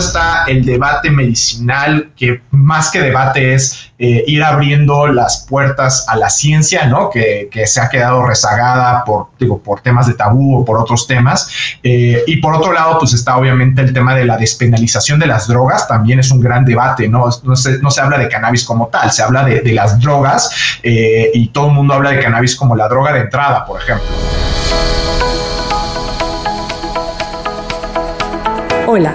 está el debate medicinal, que más que debate es eh, ir abriendo las puertas a la ciencia, ¿no? Que, se ha quedado rezagada por, digo, por temas de tabú o por otros temas. Eh, y por otro lado, pues está obviamente el tema de la despenalización de las drogas, también es un gran debate, ¿no? No se, no se habla de cannabis como tal, se habla de, las drogas eh, y todo el mundo habla de cannabis como la droga de entrada, por ejemplo. Hola,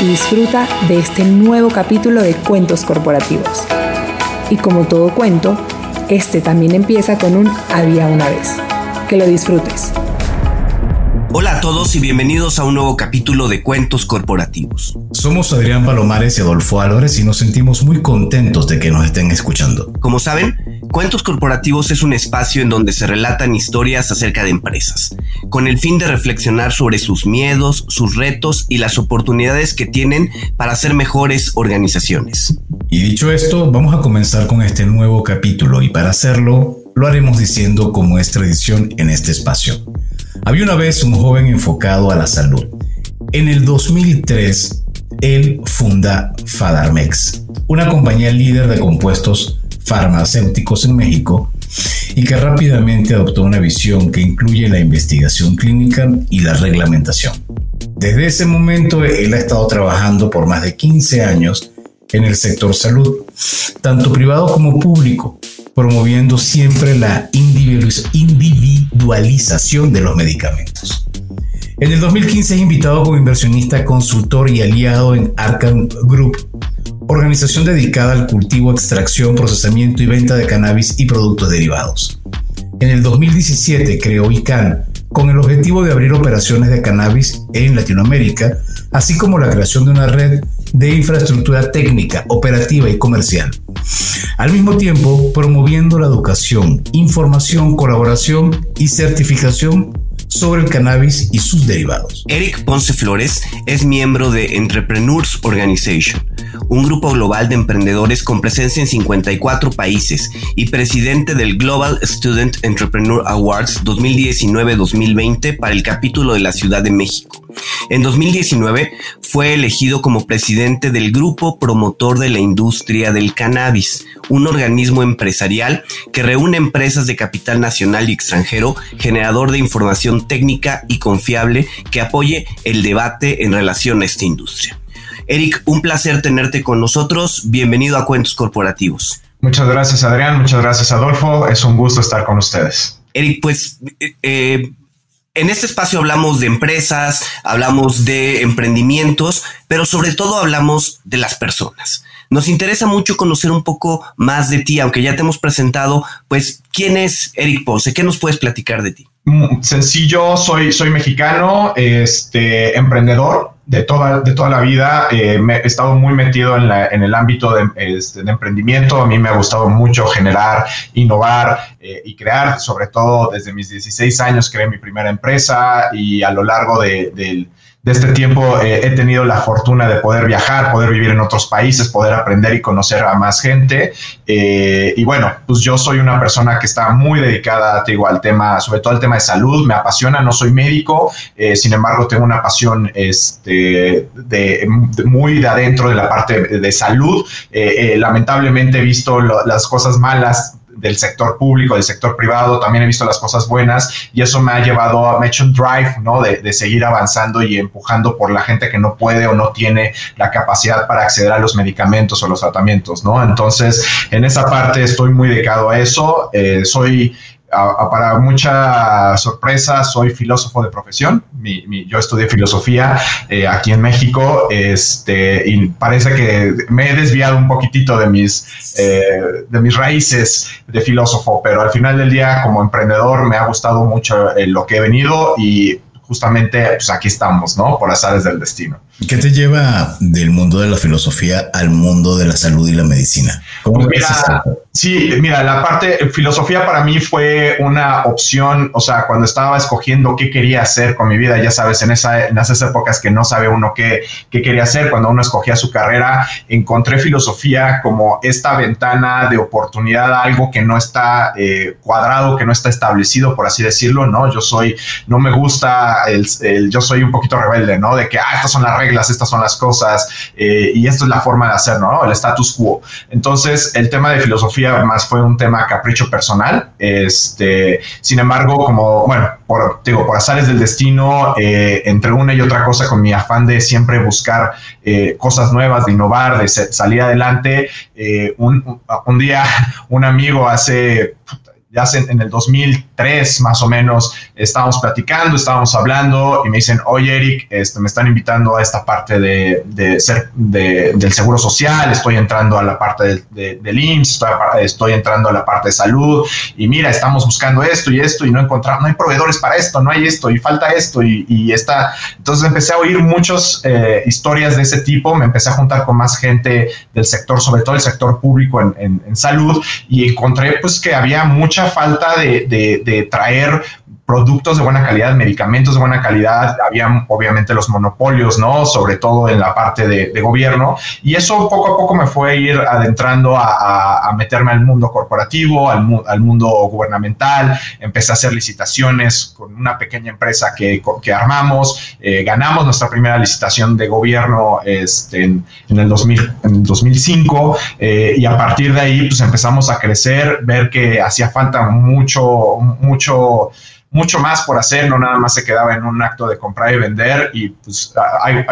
y disfruta de este nuevo capítulo de Cuentos Corporativos. Y como todo cuento, este también empieza con un había una vez. Que lo disfrutes. Hola a todos y bienvenidos a un nuevo capítulo de Cuentos Corporativos. Somos Adrián Palomares y Adolfo Álvarez y nos sentimos muy contentos de que nos estén escuchando. Como saben, Cuentos Corporativos es un espacio en donde se relatan historias acerca de empresas, con el fin de reflexionar sobre sus miedos, sus retos y las oportunidades que tienen para ser mejores organizaciones. Y dicho esto, vamos a comenzar con este nuevo capítulo y para hacerlo lo haremos diciendo como es tradición en este espacio. Había una vez un joven enfocado a la salud. En el 2003, él funda Fadarmex, una compañía líder de compuestos farmacéuticos en México y que rápidamente adoptó una visión que incluye la investigación clínica y la reglamentación. Desde ese momento él ha estado trabajando por más de 15 años en el sector salud, tanto privado como público, promoviendo siempre la individualización de los medicamentos. En el 2015 es invitado como inversionista, consultor y aliado en Arkham Group, organización dedicada al cultivo, extracción, procesamiento y venta de cannabis y productos derivados. En el 2017 creó ICANN con el objetivo de abrir operaciones de cannabis en Latinoamérica, así como la creación de una red de infraestructura técnica, operativa y comercial. Al mismo tiempo, promoviendo la educación, información, colaboración y certificación sobre el cannabis y sus derivados. Eric Ponce Flores es miembro de Entrepreneurs Organization, un grupo global de emprendedores con presencia en 54 países y presidente del Global Student Entrepreneur Awards 2019-2020 para el capítulo de la Ciudad de México. En 2019 fue elegido como presidente del Grupo Promotor de la Industria del Cannabis, un organismo empresarial que reúne empresas de capital nacional y extranjero, generador de información técnica y confiable que apoye el debate en relación a esta industria. Eric, un placer tenerte con nosotros. Bienvenido a Cuentos Corporativos. Muchas gracias, Adrián. Muchas gracias, Adolfo. Es un gusto estar con ustedes. Eric, pues eh, en este espacio hablamos de empresas, hablamos de emprendimientos, pero sobre todo hablamos de las personas. Nos interesa mucho conocer un poco más de ti, aunque ya te hemos presentado, pues, ¿quién es Eric Ponce? ¿Qué nos puedes platicar de ti? Mm, sencillo, soy, soy mexicano, este, emprendedor de toda, de toda la vida. Eh, he estado muy metido en, la, en el ámbito de, este, emprendimiento. A mí me ha gustado mucho generar, innovar eh, y crear. Sobre todo desde mis 16 años creé mi primera empresa y a lo largo de, del de este tiempo eh, he tenido la fortuna de poder viajar, poder vivir en otros países, poder aprender y conocer a más gente. Eh, y bueno, pues yo soy una persona que está muy dedicada, te digo, al tema, sobre todo al tema de salud, me apasiona, no soy médico, eh, sin embargo tengo una pasión este, de, muy de adentro de la parte de, salud. lamentablemente he visto las cosas malas del sector público, del sector privado, también he visto las cosas buenas y eso me ha llevado a, me hecho un drive, ¿no? De, de, seguir avanzando y empujando por la gente que no puede o no tiene la capacidad para acceder a los medicamentos o los tratamientos, ¿no? Entonces, en esa parte estoy muy dedicado a eso. Eh, soy para mucha sorpresa, soy filósofo de profesión. yo estudié filosofía eh, aquí en México este, y parece que me he desviado un poquitito de mis, eh, de mis raíces de filósofo, pero al final del día como emprendedor me ha gustado mucho eh, lo que he venido y justamente pues aquí estamos, ¿no? Por azares del destino. ¿Qué te lleva del mundo de la filosofía al mundo de la salud y la medicina? ¿Cómo pues Sí, mira, la parte filosofía para mí fue una opción, o sea, cuando estaba escogiendo qué quería hacer con mi vida, ya sabes, en, esa, en esas épocas que no sabe uno qué, qué quería hacer, cuando uno escogía su carrera, encontré filosofía como esta ventana de oportunidad, algo que no está eh, cuadrado, que no está establecido, por así decirlo, ¿no? Yo soy, no me gusta, el, yo soy un poquito rebelde, ¿no? De que, ah, estas son las reglas, estas son las cosas, eh, y esto es la forma de hacerlo, ¿no? El status quo. Entonces, el tema de filosofía más fue un tema capricho personal. Este, sin embargo, como, bueno, por, digo, por azares del destino, eh, entre una y otra cosa, con mi afán de siempre buscar eh, cosas nuevas, de innovar, de salir adelante, un, un, día un amigo hace ya en el 2003 más o menos estábamos platicando, estábamos hablando y me dicen, oye Eric, este, me están invitando a esta parte de, ser del seguro social, estoy entrando a la parte del IMSS, estoy, entrando a la parte de salud y mira, estamos buscando esto y esto y no encontramos, no hay proveedores para esto, no hay esto y falta esto y, y está. Entonces empecé a oír muchas eh, historias de ese tipo, me empecé a juntar con más gente del sector, sobre todo el sector público en, en salud y encontré pues que había mucha falta de, de traer productos de buena calidad, medicamentos de buena calidad, había obviamente los monopolios, ¿no? Sobre todo en la parte de, gobierno, y eso poco a poco me fue a ir adentrando a, meterme al mundo corporativo, al, al, mundo gubernamental, empecé a hacer licitaciones con una pequeña empresa que, que armamos, eh, ganamos nuestra primera licitación de gobierno este, en, el 2000, en 2005, eh, y a partir de ahí pues empezamos a crecer, ver que hacía falta mucho, mucho mucho más por hacer, no nada más se quedaba en un acto de comprar y vender y pues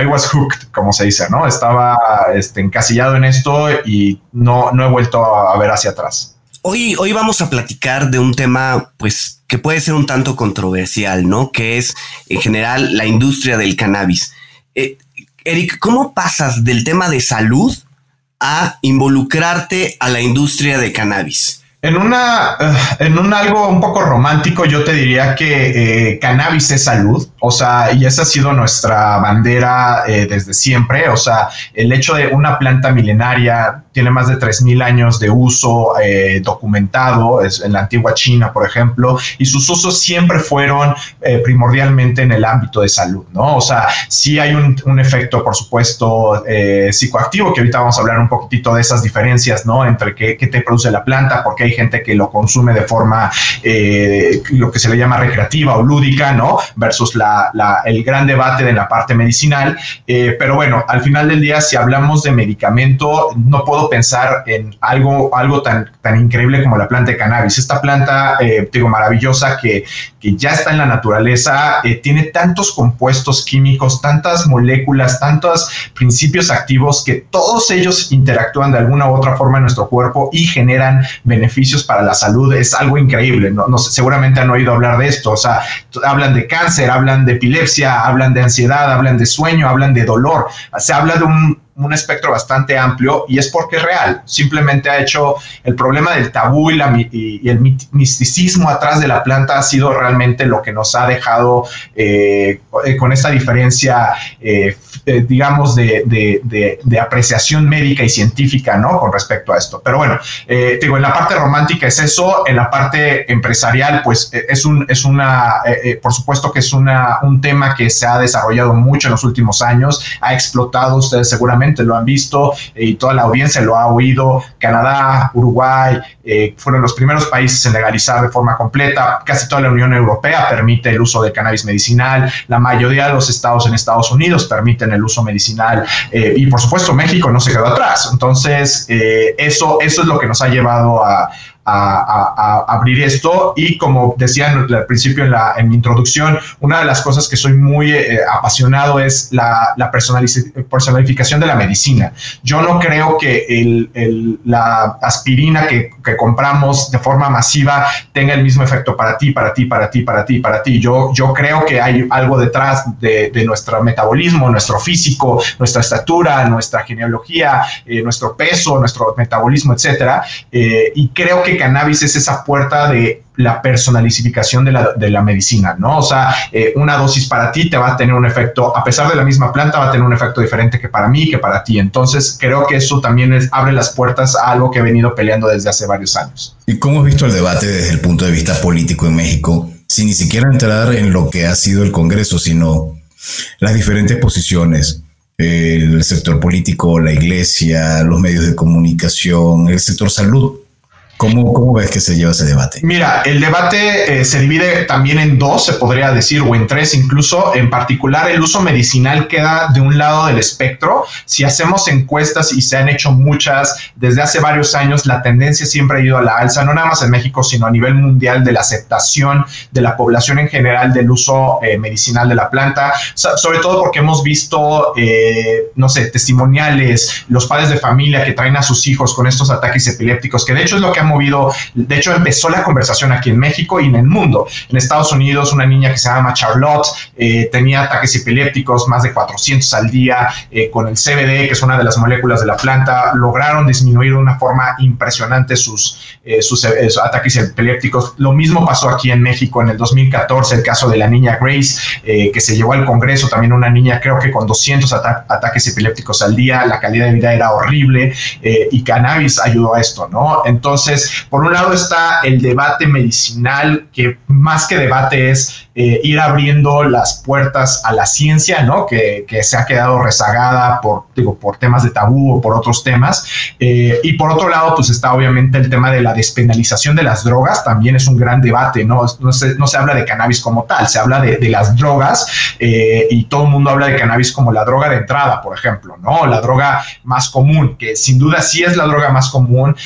I, was hooked, como se dice, ¿no? Estaba este, encasillado en esto y no, no he vuelto a, ver hacia atrás. Hoy, hoy vamos a platicar de un tema, pues, que puede ser un tanto controversial, ¿no? Que es, en general, la industria del cannabis. Eh, Eric, ¿cómo pasas del tema de salud a involucrarte a la industria de cannabis? En una, eh, en un algo un poco romántico, yo te diría que eh, cannabis es salud, o sea, y esa ha sido nuestra bandera eh, desde siempre, o sea, el hecho de una planta milenaria tiene más de 3.000 años de uso documentado, es en la antigua China, por ejemplo, y sus usos siempre fueron primordialmente en el ámbito de salud, ¿no? O sea, sí hay un, efecto, por supuesto, psicoactivo, que ahorita vamos a hablar un poquitito de esas diferencias, ¿no? Entre qué, qué te produce la planta, porque hay gente que lo consume de forma, eh, lo que se le llama recreativa o lúdica, ¿no? Versus la, el gran debate de la parte medicinal. Eh, pero bueno, al final del día, si hablamos de medicamento, no puedo pensar en algo, algo tan, tan increíble como la planta de cannabis. Esta planta, eh, digo, maravillosa que, que ya está en la naturaleza, tiene tantos compuestos químicos, tantas moléculas, tantos principios activos que todos ellos interactúan de alguna u otra forma en nuestro cuerpo y generan beneficios para la salud es algo increíble. No, no, seguramente han oído hablar de esto. O sea, hablan de cáncer, hablan de epilepsia, hablan de ansiedad, hablan de sueño, hablan de dolor. Se habla de un un espectro bastante amplio y es porque es real. Simplemente ha hecho el problema del tabú y, la, el misticismo atrás de la planta ha sido realmente lo que nos ha dejado eh, con esta diferencia, eh, eh, digamos, de, de, de, apreciación médica y científica, ¿no? Con respecto a esto. Pero bueno, digo, en la parte romántica es eso, en la parte empresarial, pues es, un, es una, por supuesto que es una, un tema que se ha desarrollado mucho en los últimos años, ha explotado, ustedes seguramente lo han visto eh, y toda la audiencia lo ha oído. Canadá, Uruguay eh, fueron los primeros países en legalizar de forma completa. Casi toda la Unión Europea permite el uso de cannabis medicinal. La mayoría de los estados en Estados Unidos permiten el uso medicinal. Eh, y por supuesto México no se quedó atrás. Entonces, eso, eso es lo que nos ha llevado a, a, abrir esto y como decía al principio en, la, en mi introducción, una de las cosas que soy muy eh, apasionado es la, la de la medicina. Yo no creo que el, la aspirina que, que, compramos de forma masiva tenga el mismo efecto para ti, para ti, para ti, para ti, para ti. Yo, yo creo que hay algo detrás de, de nuestro metabolismo, nuestro físico, nuestra estatura, nuestra genealogía, eh, nuestro peso, nuestro metabolismo, etcétera. Eh, y creo que cannabis es esa puerta de la personalización de la, de la medicina, ¿no? O sea, eh, una dosis para ti te va a tener un efecto, a pesar de la misma planta, va a tener un efecto diferente que para mí, que para ti. Entonces, creo que eso también es, abre las puertas a algo que he venido peleando desde hace varios años. ¿Y cómo has visto el debate desde el punto de vista político en México, sin ni siquiera entrar en lo que ha sido el Congreso, sino las diferentes posiciones? el sector político, la iglesia, los medios de comunicación, el sector salud. ¿Cómo, ¿Cómo, ves que se lleva ese debate? Mira, el debate eh, se divide también en dos, se podría decir, o en tres incluso. En particular, el uso medicinal queda de un lado del espectro. Si hacemos encuestas y se han hecho muchas desde hace varios años, la tendencia siempre ha ido a la alza, no nada más en México, sino a nivel mundial de la aceptación de la población en general del uso eh, medicinal de la planta, sobre todo porque hemos visto, eh, no sé, testimoniales, los padres de familia que traen a sus hijos con estos ataques epilépticos, que de hecho es lo que movido, de hecho empezó la conversación aquí en México y en el mundo. En Estados Unidos, una niña que se llama Charlotte eh, tenía ataques epilépticos, más de 400 al día, eh, con el CBD, que es una de las moléculas de la planta, lograron disminuir de una forma impresionante sus, eh, sus, ataques epilépticos. Lo mismo pasó aquí en México en el 2014, el caso de la niña Grace, que se llevó al Congreso, también una niña creo que con 200 ataques epilépticos al día, la calidad de vida era horrible y cannabis ayudó a esto, ¿no? Entonces, por un lado está el debate medicinal, que más que debate es eh, ir abriendo las puertas a la ciencia, ¿no? Que, se ha quedado rezagada por, digo, por temas de tabú o por otros temas. Eh, y por otro lado, pues está obviamente el tema de la despenalización de las drogas, también es un gran debate, ¿no? No se, no se habla de cannabis como tal, se habla de, las drogas eh, y todo el mundo habla de cannabis como la droga de entrada, por ejemplo, ¿no? La droga más común, que sin duda sí es la droga más común,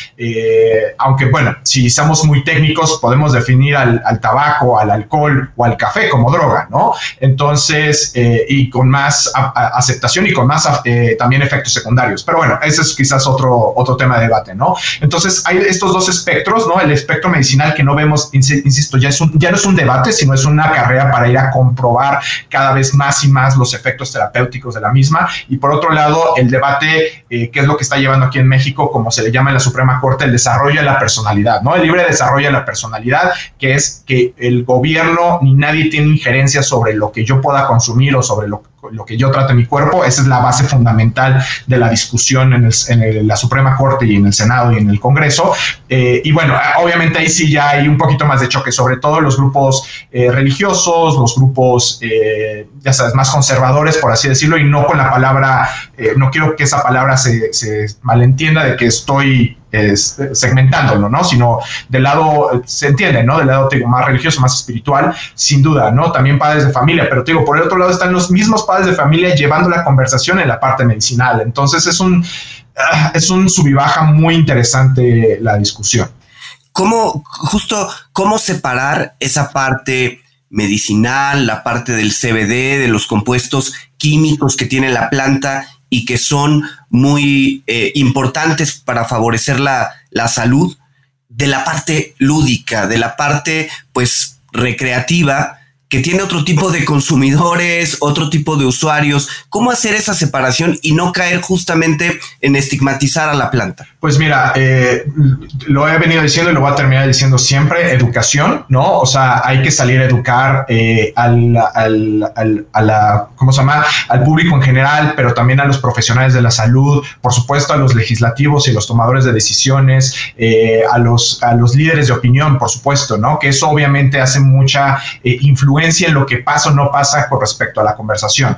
aunque bueno, si somos muy técnicos, podemos definir al, al tabaco, al alcohol o al café como droga, ¿no? Entonces, eh, y con más aceptación y con más eh, también efectos secundarios. Pero bueno, ese es quizás otro, otro tema de debate, ¿no? Entonces, hay estos dos espectros, ¿no? El espectro medicinal que no vemos, insisto, ya, es ya no es un debate, sino es una carrera para ir a comprobar cada vez más y más los efectos terapéuticos de la misma. Y por otro lado, el debate, eh, que es lo que está llevando aquí en México, como se le llama en la Suprema Corte, el desarrollo de la personalidad, ¿no? El libre desarrollo de la personalidad, que es que el gobierno ni nadie nadie tiene injerencia sobre lo que yo pueda consumir o sobre lo, que yo trate mi cuerpo. Esa es la base fundamental de la discusión en, la Suprema Corte y en el Senado y en el Congreso. Eh, y bueno, obviamente ahí sí ya hay un poquito más de choque, sobre todo los grupos eh, religiosos, los grupos, eh, ya sabes, más conservadores, por así decirlo, y no con la palabra, no quiero que esa palabra se, se malentienda de que estoy es, segmentándolo, ¿no? Sino del lado, se entiende, ¿no? Del lado digo, más religioso, más espiritual, sin duda, ¿no? También padres de familia, pero te digo, por el otro lado están los mismos padres de familia llevando la conversación en la parte medicinal. Entonces es un, ah, es un sub y baja muy interesante la discusión. ¿Cómo, justo, cómo separar esa parte medicinal, la parte del CBD, de los compuestos químicos que tiene la planta y que son muy eh, importantes para favorecer la, la salud, de la parte lúdica, de la parte pues recreativa que tiene otro tipo de consumidores, otro tipo de usuarios. ¿Cómo hacer esa separación y no caer justamente en estigmatizar a la planta? Pues mira, eh, lo he venido diciendo y lo voy a terminar diciendo siempre, educación, ¿no? O sea, hay que salir a educar eh, al, al, a la, ¿cómo se llama? Al público en general, pero también a los profesionales de la salud, por supuesto a los legislativos y los tomadores de decisiones, eh, a, los, a los líderes de opinión, por supuesto, ¿no? Que eso obviamente hace mucha influencia en lo que pasa o no pasa con respecto a la conversación.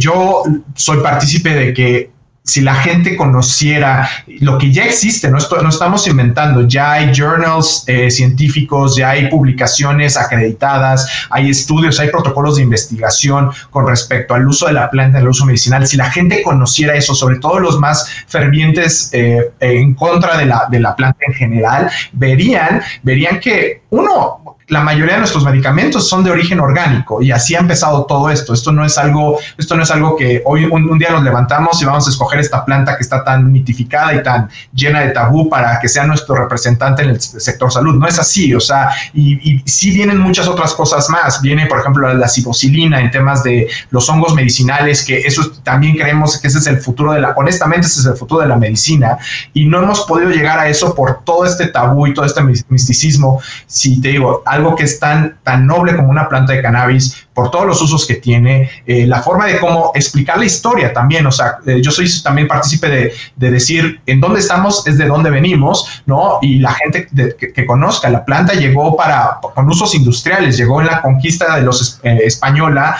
Yo soy partícipe de que si la gente conociera lo que ya existe, no, estamos inventando, ya hay journals eh, científicos, ya hay publicaciones acreditadas, hay estudios, hay protocolos de investigación con respecto al uso de la planta, el uso medicinal. Si la gente conociera eso, sobre todo los más fervientes eh, en contra de la, de la planta en general, verían, verían que uno, la mayoría de nuestros medicamentos son de origen orgánico y así ha empezado todo esto. Esto no es algo, esto no es algo que hoy un, día nos levantamos y vamos a escoger esta planta que está tan mitificada y tan llena de tabú para que sea nuestro representante en el sector salud. No es así, o sea, y, sí vienen muchas otras cosas más. Viene, por ejemplo, la cibocilina en temas de los hongos medicinales, que eso también creemos que ese es el futuro de la, honestamente ese es el futuro de la medicina y no hemos podido llegar a eso por todo este tabú y todo este misticismo. Si te digo, algo que es tan, tan noble como una planta de cannabis, por todos los usos que tiene, eh, la forma de cómo explicar la historia también, o sea, eh, yo soy también partícipe de, de, decir en dónde estamos es de dónde venimos, ¿no? Y la gente que, conozca, la planta llegó para, con usos industriales, llegó en la conquista de los eh, española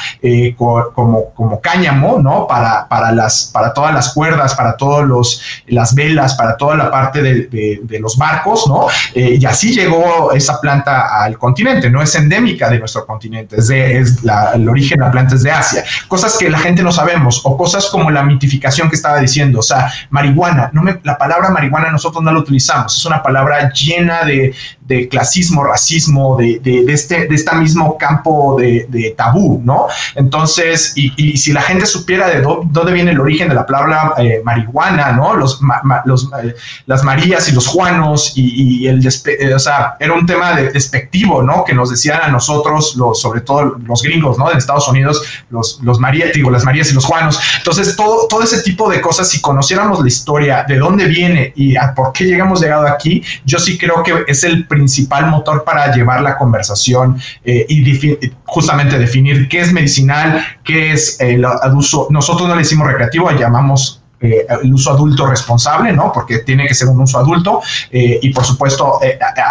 como, como cáñamo, ¿no? Para, para, las, para todas las cuerdas, para todos los, las velas, para toda la parte de, de los barcos, ¿no? y así llegó esa planta al continente, no es endémica de nuestro continente, es de... Es el origen la planta es de Asia, cosas que la gente no sabemos, o cosas como la mitificación que estaba diciendo, o sea, marihuana, no me, la palabra marihuana nosotros no la utilizamos, es una palabra llena de, de clasismo, racismo, de, de, de, este de este mismo campo de, tabú, ¿no? Entonces, y, y, si la gente supiera de dónde viene el origen de la palabra eh, marihuana, ¿no? Los, los eh, las Marías y los Juanos y, y el, eh, o sea, era un tema despectivo, ¿no? Que nos decían a nosotros, los, sobre todo los gringos, ¿no? En Estados Unidos, los, los Marías, digo, las Marías y los Juanos. Entonces, todo, todo ese tipo de cosas, si conociéramos la historia, de dónde viene y a por qué llegamos llegado aquí, yo sí creo que es el principal motor para llevar la conversación eh, y justamente definir qué es medicinal, qué es el uso. Nosotros no le decimos recreativo, llamamos eh, el uso adulto responsable, ¿no? Porque tiene que ser un uso adulto eh, y por supuesto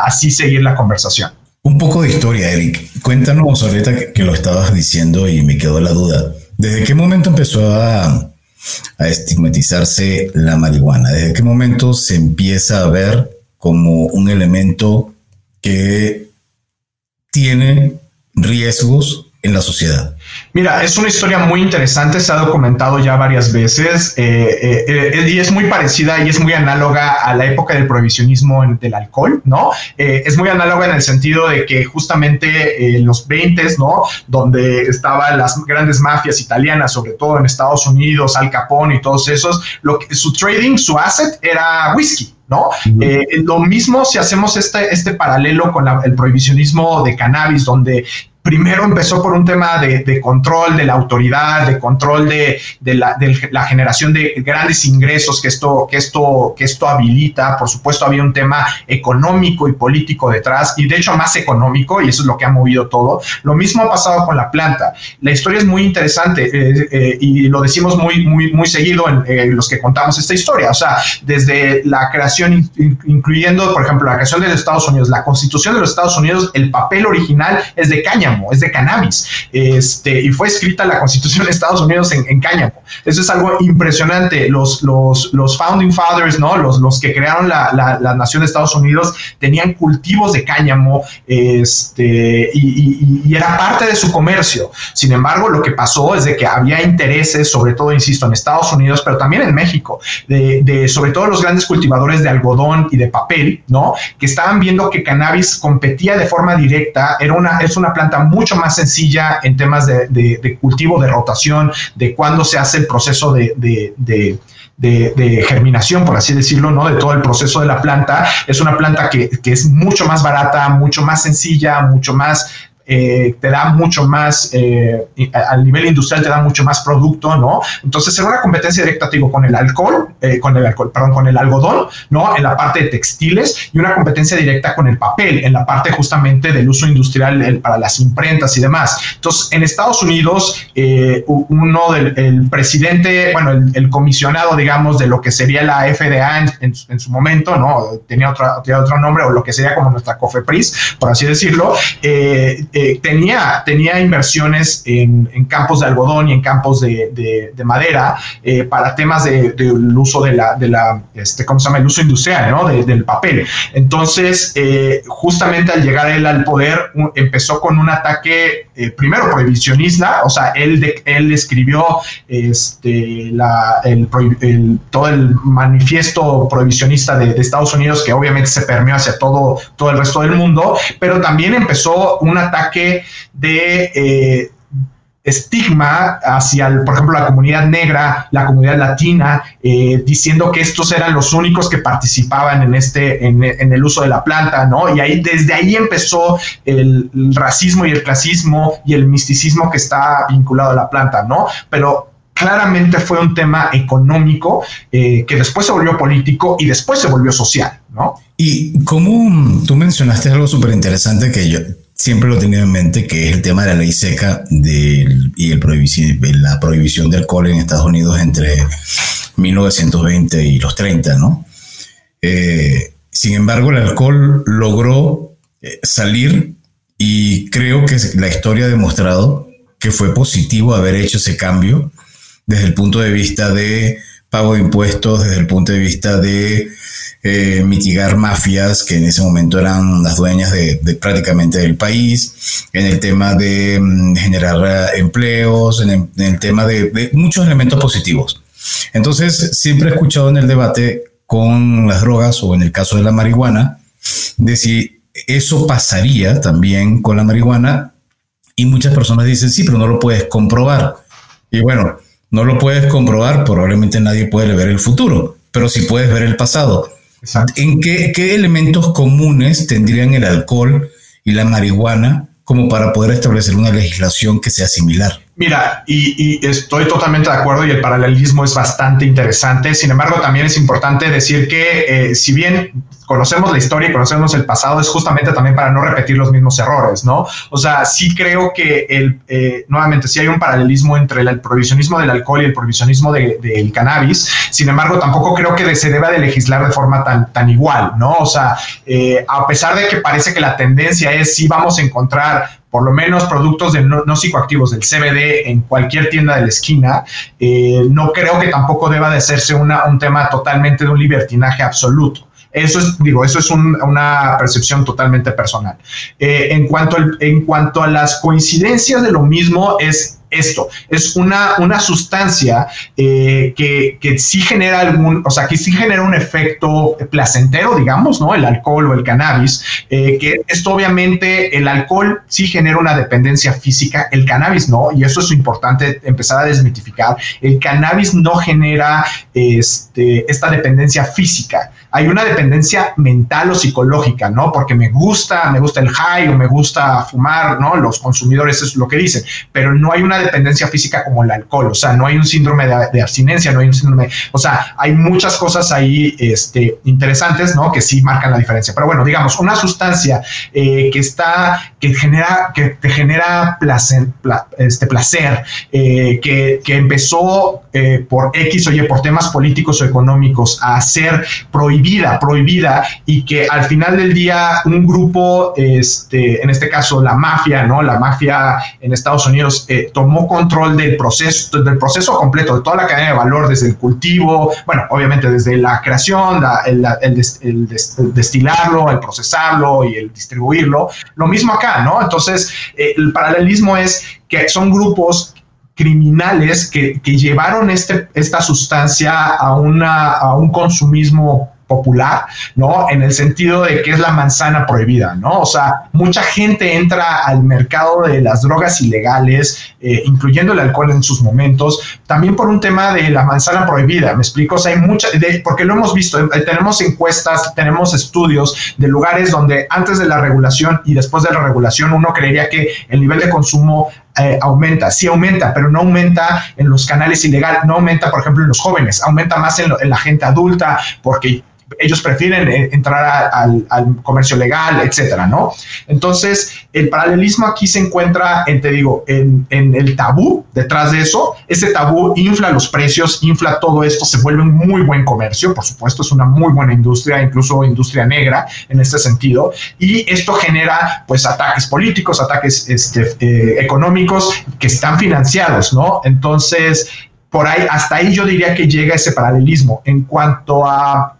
así seguir la conversación. Un poco de historia, Eric. Cuéntanos ahorita que, que lo estabas diciendo y me quedó la duda. ¿Desde qué momento empezó a, a estigmatizarse la marihuana? ¿Desde qué momento se empieza a ver como un elemento que tiene riesgos en la sociedad. Mira, es una historia muy interesante, se ha documentado ya varias veces eh, eh, eh, y es muy parecida y es muy análoga a la época del prohibicionismo del alcohol, ¿no? es muy análoga en el sentido de que justamente en los 20, ¿no? Donde estaban las grandes mafias italianas, sobre todo en Estados Unidos, Al Capone y todos esos, lo que, su trading, su asset era whisky, ¿no? lo mismo si hacemos este, este paralelo con el prohibicionismo de cannabis, donde primero empezó por un tema de, control de la autoridad, de control de, la, generación de grandes ingresos que esto, que, esto, que esto habilita. Por supuesto, había un tema económico y político detrás, y de hecho más económico, y eso es lo que ha movido todo. Lo mismo ha pasado con la planta. La historia es muy interesante eh, eh, y lo decimos muy, muy, muy seguido en eh, los que contamos esta historia. O sea, desde la creación, incluyendo, por ejemplo, la creación de los Estados Unidos, la constitución de los Estados Unidos, el papel original es de caña es de cannabis. Este, y fue escrita la Constitución de Estados Unidos en, en cáñamo. Eso es algo impresionante. Los, los, los founding fathers, ¿no? Los, los que crearon la, la, nación de Estados Unidos tenían cultivos de cáñamo este, y, y, era parte de su comercio. Sin embargo, lo que pasó es de que había intereses, sobre todo, insisto, en Estados Unidos, pero también en México, de, de sobre todo los grandes cultivadores de algodón y de papel, ¿no? Que estaban viendo que cannabis competía de forma directa, era una, es una planta mucho más sencilla en temas de, cultivo, de rotación, de cuándo se hace el proceso de, germinación, por así decirlo, ¿no? De todo el proceso de la planta. Es una planta que, es mucho más barata, mucho más sencilla, mucho más eh, te da mucho más, eh, al nivel industrial te da mucho más producto, ¿no? Entonces era una competencia directa, digo, con el alcohol, eh, con el alcohol, perdón, con el algodón, ¿no? En la parte de textiles y una competencia directa con el papel, en la parte justamente del uso industrial para las imprentas y demás. Entonces, en Estados Unidos, uno del el presidente, bueno, el, comisionado, digamos, de lo que sería la FDA en, en, su momento, ¿no? Tenía otro, tenía otro nombre o lo que sería como nuestra COFEPRIS, por así decirlo, eh, eh, tenía, tenía inversiones en, campos de algodón y en campos de, madera eh, para temas del de, uso de la, este, ¿cómo se llama? El uso industrial, ¿no? del papel. Entonces, justamente al llegar él al poder, empezó con un ataque, primero prohibicionista, o sea, él, él escribió este, la, el, todo el manifiesto prohibicionista de, Estados Unidos, que obviamente se permeó hacia todo, todo el resto del mundo, pero también empezó un ataque de... Eh, estigma hacia, por ejemplo, la comunidad negra, la comunidad latina, eh, diciendo que estos eran los únicos que participaban en este, en, el uso de la planta, ¿no? Y ahí, desde ahí empezó el, el, racismo y el clasismo y el misticismo que está vinculado a la planta, ¿no? Pero claramente fue un tema económico eh, que después se volvió político y después se volvió social, ¿no? Y como tú mencionaste algo súper interesante que yo siempre lo he tenido en mente, que es el tema de la ley seca y el la prohibición del alcohol en Estados Unidos entre 1920 y los 30, ¿no? Eh, sin embargo, el alcohol logró eh, salir y creo que la historia ha demostrado que fue positivo haber hecho ese cambio desde el punto de vista de pago de impuestos, desde el punto de vista de eh, mitigar mafias que en ese momento eran las dueñas de, prácticamente del país, en el tema de mm, generar eh, empleos, en el, tema de, muchos elementos positivos. Entonces, siempre he escuchado en el debate con las drogas o en el caso de la marihuana, de si eso pasaría también con la marihuana y muchas personas dicen, sí, pero no lo puedes comprobar. Y bueno, no lo puedes comprobar, probablemente nadie puede ver el futuro, pero sí puedes ver el pasado. ¿En qué, qué elementos comunes tendrían el alcohol y la marihuana como para poder establecer una legislación que sea similar? Mira, y, estoy totalmente de acuerdo y el paralelismo es bastante interesante. Sin embargo, también es importante decir que eh, si bien conocemos la historia y conocemos el pasado, es justamente también para no repetir los mismos errores, ¿no? O sea, sí creo que el, eh, nuevamente sí hay un paralelismo entre el, provisionismo del alcohol y el provisionismo del cannabis. Sin embargo, tampoco creo que se deba de legislar de forma tan, tan igual, ¿no? O sea, eh, a pesar de que parece que la tendencia es sí vamos a encontrar por lo menos productos de no, psicoactivos del CBD en cualquier tienda de la esquina, eh, no creo que tampoco deba de hacerse una, un tema totalmente de un libertinaje absoluto. Eso es, digo, eso es una percepción totalmente personal. Eh, en, cuanto en cuanto a las coincidencias de lo mismo, es esto. Es una, una sustancia eh, que, que, sí genera algún, o sea, que sí genera un efecto placentero, digamos, ¿no? El alcohol o el cannabis, eh, que esto obviamente, el alcohol sí genera una dependencia física, el cannabis no, y eso es importante empezar a desmitificar. El cannabis no genera este, esta dependencia física hay una dependencia mental o psicológica, ¿no? Porque me gusta, me gusta el high o me gusta fumar, ¿no? Los consumidores es lo que dicen, pero no hay una dependencia física como el alcohol, o sea, no hay un síndrome de, abstinencia, no hay un síndrome, o sea, hay muchas cosas ahí este, interesantes, ¿no? Que sí marcan la diferencia. Pero bueno, digamos, una sustancia eh, que está, que genera, que te genera placer, este, placer eh, que, que, empezó eh, por X, oye, por temas políticos o económicos a ser prohibido prohibida, prohibida, y que al final del día un grupo, este, en este caso la mafia, ¿no? La mafia en Estados Unidos eh, tomó control del proceso, del proceso completo, de toda la cadena de valor, desde el cultivo, bueno, obviamente desde la creación, el, destilarlo, el procesarlo y el distribuirlo. Lo mismo acá, ¿no? Entonces, eh, el paralelismo es que son grupos criminales que, que llevaron este, esta sustancia a, una, a un consumismo popular, ¿no? En el sentido de que es la manzana prohibida, ¿no? O sea, mucha gente entra al mercado de las drogas ilegales, eh, incluyendo el alcohol en sus momentos, también por un tema de la manzana prohibida, ¿me explico? O sea, hay mucha, porque lo hemos visto, eh, tenemos encuestas, tenemos estudios de lugares donde antes de la regulación y después de la regulación uno creería que el nivel de consumo eh, aumenta, sí aumenta, pero no aumenta en los canales ilegales, no aumenta, por ejemplo, en los jóvenes, aumenta más en, en la gente adulta, porque ellos prefieren eh, entrar al, comercio legal, etcétera, ¿no? Entonces, el paralelismo aquí se encuentra, en, te digo, en, el tabú detrás de eso. Ese tabú infla los precios, infla todo esto, se vuelve un muy buen comercio, por supuesto, es una muy buena industria, incluso industria negra en este sentido, y esto genera, pues, ataques políticos, ataques este, eh, económicos que están financiados, ¿no? Entonces, por ahí, hasta ahí yo diría que llega ese paralelismo. En cuanto a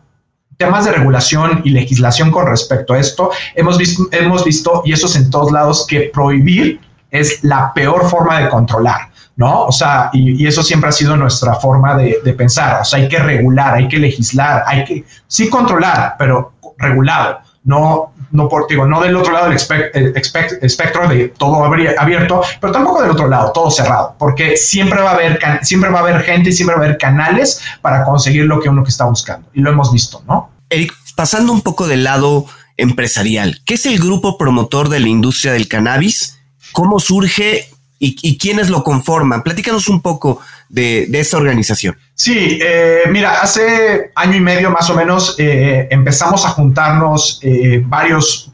temas de regulación y legislación con respecto a esto, hemos visto, hemos visto, y eso es en todos lados, que prohibir es la peor forma de controlar. ¿no? O sea, y, eso siempre ha sido nuestra forma de, de, pensar. O sea, hay que regular, hay que legislar, hay que sí controlar, pero regulado no, no por, digo, no del otro lado del espectro de todo abierto, pero tampoco del otro lado, todo cerrado, porque siempre va a haber, siempre va a haber gente y siempre va a haber canales para conseguir lo que uno que está buscando. Y lo hemos visto, ¿no? Eric, pasando un poco del lado empresarial, ¿qué es el grupo promotor de la industria del cannabis? ¿Cómo surge y, quiénes lo conforman? Platícanos un poco de, de esta organización. Sí, eh, mira, hace año y medio más o menos eh, empezamos a juntarnos eh, varios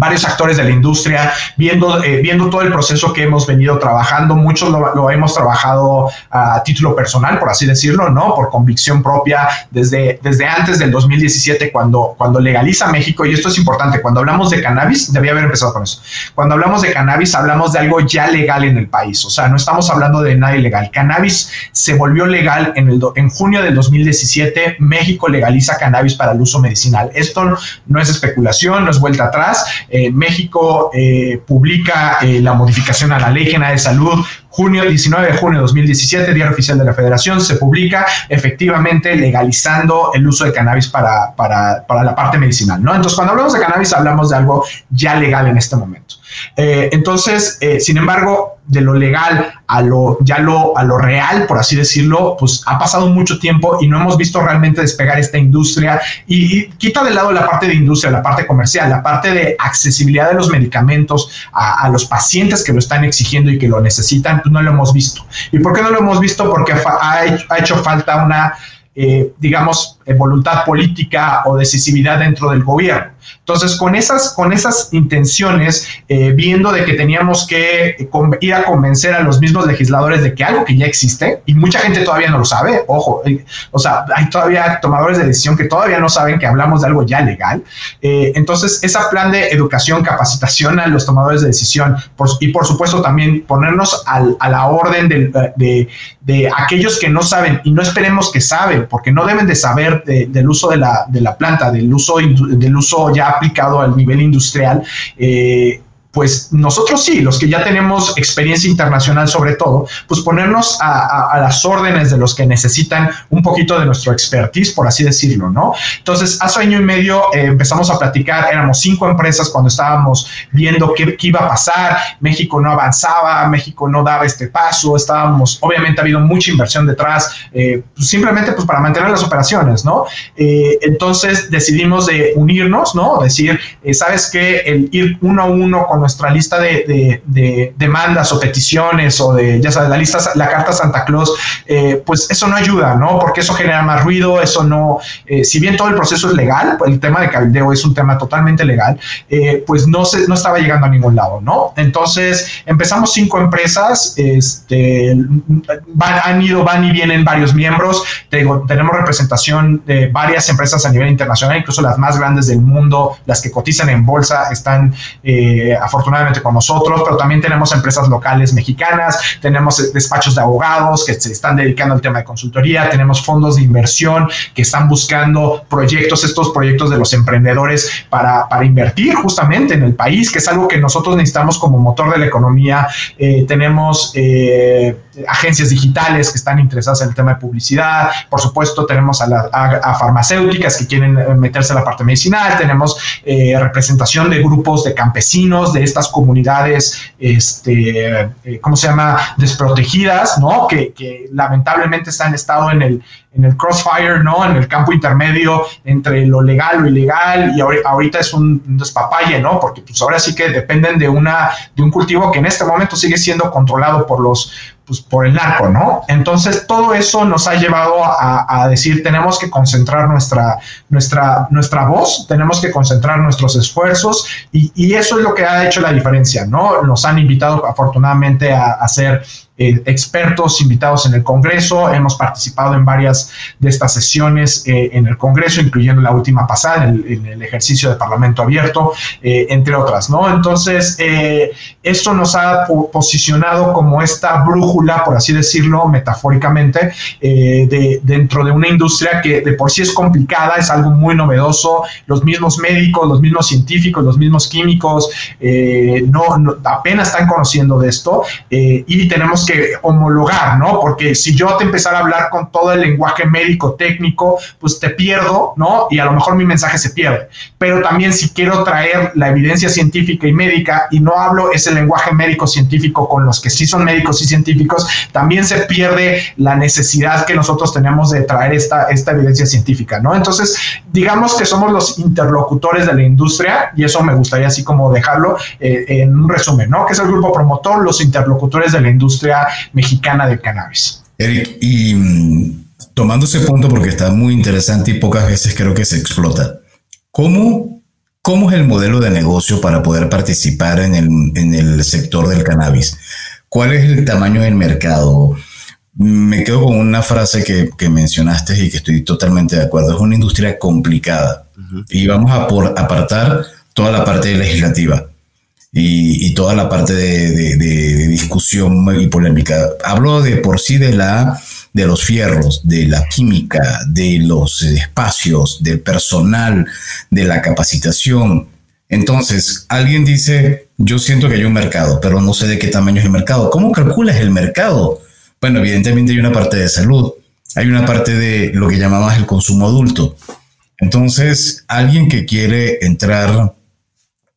varios actores de la industria, viendo, eh, viendo todo el proceso que hemos venido trabajando. Muchos lo, hemos trabajado a título personal, por así decirlo, ¿no? Por convicción propia, desde, desde antes del 2017, cuando, cuando legaliza México, y esto es importante, cuando hablamos de cannabis, debía haber empezado con eso. Cuando hablamos de cannabis, hablamos de algo ya legal en el país, o sea, no estamos hablando de nada ilegal. Cannabis se volvió legal en, el en junio del 2017, México legaliza cannabis para el uso medicinal. Esto no es especulación, no es vuelta atrás eh, México eh, publica eh, la modificación a la Ley General de Salud, junio 19 de junio de 2017, Diario Oficial de la Federación, se publica efectivamente legalizando el uso de cannabis para, para, para la parte medicinal, ¿no? Entonces, cuando hablamos de cannabis, hablamos de algo ya legal en este momento. entonces, sin embargo, de lo legal a lo ya lo a lo real, por así decirlo, pues ha pasado mucho tiempo y no hemos visto realmente despegar esta industria y, quita de lado la parte de industria, la parte comercial, la parte de accesibilidad de los medicamentos a, los pacientes que lo están exigiendo y que lo necesitan, pues no lo hemos visto. ¿Y por qué no lo hemos visto? Porque ha hecho falta una eh, digamos, eh, voluntad política o decisividad dentro del gobierno. Entonces, con esas, con esas intenciones, eh, viendo de que teníamos que ir a convencer a los mismos legisladores de que algo que ya existe, y mucha gente todavía no lo sabe, ojo, o sea, hay todavía tomadores de decisión que todavía no saben que hablamos de algo ya legal. entonces, ese plan de educación, capacitación a los tomadores de decisión, y por supuesto también ponernos a la orden de, de aquellos que no saben, y no esperemos que saben, porque no deben de saber del uso de la, de la planta, del uso, del uso ya aplicado al nivel industrial. Eh, pues nosotros sí, los que ya tenemos experiencia internacional sobre todo, pues ponernos a, las órdenes de los que necesitan un poquito de nuestro expertise, por así decirlo, ¿no? Entonces, hace año y medio eh, empezamos a platicar, éramos cinco empresas cuando estábamos viendo qué, iba a pasar, México no avanzaba, México no daba este paso, estábamos, obviamente ha habido mucha inversión detrás, eh, pues simplemente pues para mantener las operaciones, ¿no? Eh, entonces decidimos de unirnos, ¿no? Decir, ¿sabes qué? El ir uno a uno con nuestra lista de, demandas o peticiones o de, ya sabes, la lista, la carta Santa Claus, eh, pues eso no ayuda, ¿no? Porque eso genera más ruido, eso no, eh, si bien todo el proceso es legal, el tema de cabildeo es un tema totalmente legal, eh, pues no, se, no estaba llegando a ningún lado, ¿no? Entonces empezamos cinco empresas, este, van, han ido, van y vienen varios miembros, tenemos representación de varias empresas a nivel internacional, incluso las más grandes del mundo, las que cotizan en bolsa, están eh, afortunadamente con nosotros, pero también tenemos empresas locales mexicanas, tenemos despachos de abogados que se están dedicando al tema de consultoría, tenemos fondos de inversión que están buscando proyectos, estos proyectos de los emprendedores para, para invertir justamente en el país, que es algo que nosotros necesitamos como motor de la economía. Eh, tenemos eh, agencias digitales que están interesadas en el tema de publicidad, por supuesto tenemos a, a, farmacéuticas que quieren eh, meterse a la parte medicinal, tenemos representación de grupos de campesinos, de estas comunidades, este, eh, ¿cómo se llama?, desprotegidas, ¿no? Que, lamentablemente han estado en el, en el crossfire, ¿no? En el campo intermedio entre lo legal, lo ilegal, y ahorita es un despapalle, ¿no? Porque pues ahora sí que dependen de, una, de un cultivo que en este momento sigue siendo controlado por los pues, por el narco, ¿no? Entonces, todo eso nos ha llevado a, decir, tenemos que concentrar nuestra, nuestra, nuestra voz, tenemos que concentrar nuestros esfuerzos y, y eso es lo que ha hecho la diferencia, ¿no? Nos han invitado afortunadamente a hacer eh, expertos invitados en el Congreso. Hemos participado en varias de estas sesiones eh, en el Congreso, incluyendo la última pasada, en el, ejercicio de Parlamento abierto, eh, entre otras, ¿no? Entonces, esto nos ha posicionado como esta brújula, por así decirlo, metafóricamente, de, dentro de una industria que de por sí es complicada, es algo muy novedoso. Los mismos médicos, los mismos científicos, los mismos químicos, no, apenas están conociendo de esto y tenemos que homologar, ¿no? Porque si yo te empezara a hablar con todo el lenguaje médico técnico, pues te pierdo, ¿no? Y a lo mejor mi mensaje se pierde. Pero también si quiero traer la evidencia científica y médica y no hablo ese lenguaje médico científico con los que sí son médicos y científicos, también se pierde la necesidad que nosotros tenemos de traer esta, esta evidencia científica, ¿no? Entonces, digamos que somos los interlocutores de la industria y eso me gustaría así como dejarlo eh, en un resumen, ¿no? Que es el grupo promotor, los interlocutores de la industria mexicana del cannabis. Eric, y mm, tomando ese punto porque está muy interesante y pocas veces creo que se explota, ¿cómo, cómo es el modelo de negocio para poder participar en el, en el sector del cannabis? ¿Cuál es el tamaño del mercado? Me quedo con una frase que, que, mencionaste y que estoy totalmente de acuerdo. Es una industria complicada y vamos a por apartar toda la parte legislativa y, toda la parte de, discusión y polémica. Hablo de por sí de la de los fierros, de la química, de los espacios, del personal, de la capacitación. Entonces, alguien dice, yo siento que hay un mercado, pero no sé de qué tamaño es el mercado. ¿Cómo calculas el mercado? Bueno, evidentemente hay una parte de salud, hay una parte de lo que llamamos el consumo adulto. Entonces, alguien que quiere entrar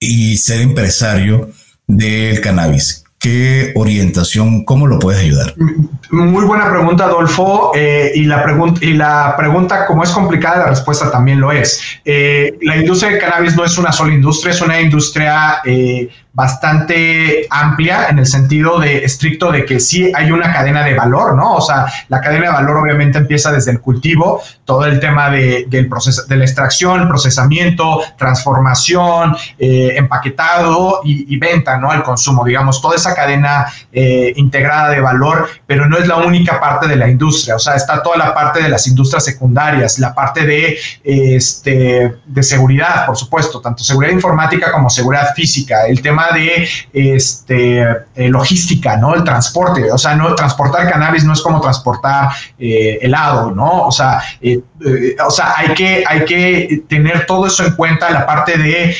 y ser empresario del cannabis? ¿Qué orientación, cómo lo puedes ayudar? Muy buena pregunta, Adolfo. Eh, y, la pregunta, y la pregunta, como es complicada, la respuesta también lo es. Eh, la industria del cannabis no es una sola industria, es una industria eh, bastante amplia en el sentido de estricto de que sí hay una cadena de valor, ¿no? O sea, la cadena de valor obviamente empieza desde el cultivo, todo el tema de, del proceso, de la extracción, procesamiento, transformación, eh, empaquetado y, venta, ¿no? Al consumo, digamos, toda esa cadena eh, integrada de valor, pero no es la única parte de la industria, o sea, está toda la parte de las industrias secundarias, la parte de, este, de seguridad, por supuesto, tanto seguridad informática como seguridad física, el tema de este, eh, logística, ¿no? El transporte, o sea, no transportar cannabis no es como transportar eh, helado, ¿no? O sea, eh, o sea, hay que, hay que tener todo eso en cuenta, la parte de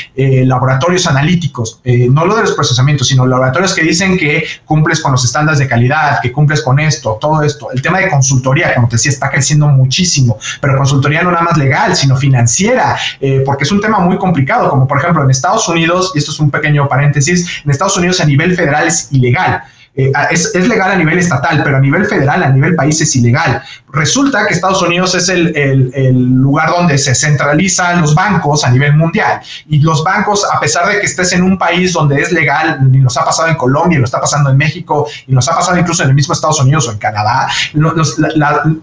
laboratorios analíticos, no lo de los procesamientos, sino laboratorios que dicen que cumples con los estándares de calidad, que cumples con esto, todo esto. El tema de consultoría, como te decía, está creciendo muchísimo, pero consultoría no nada más legal, sino financiera, porque es un tema muy complicado, como por ejemplo en Estados Unidos, y esto es un pequeño paréntesis, en Estados Unidos a nivel federal es ilegal. Eh, es, es, legal a nivel estatal, pero a nivel federal, a nivel país es ilegal. Resulta que Estados Unidos es el, el, lugar donde se centralizan los bancos a nivel mundial. Y los bancos, a pesar de que estés en un país donde es legal, y nos ha pasado en Colombia, y nos está pasando en México, y nos ha pasado incluso en el mismo Estados Unidos o en Canadá,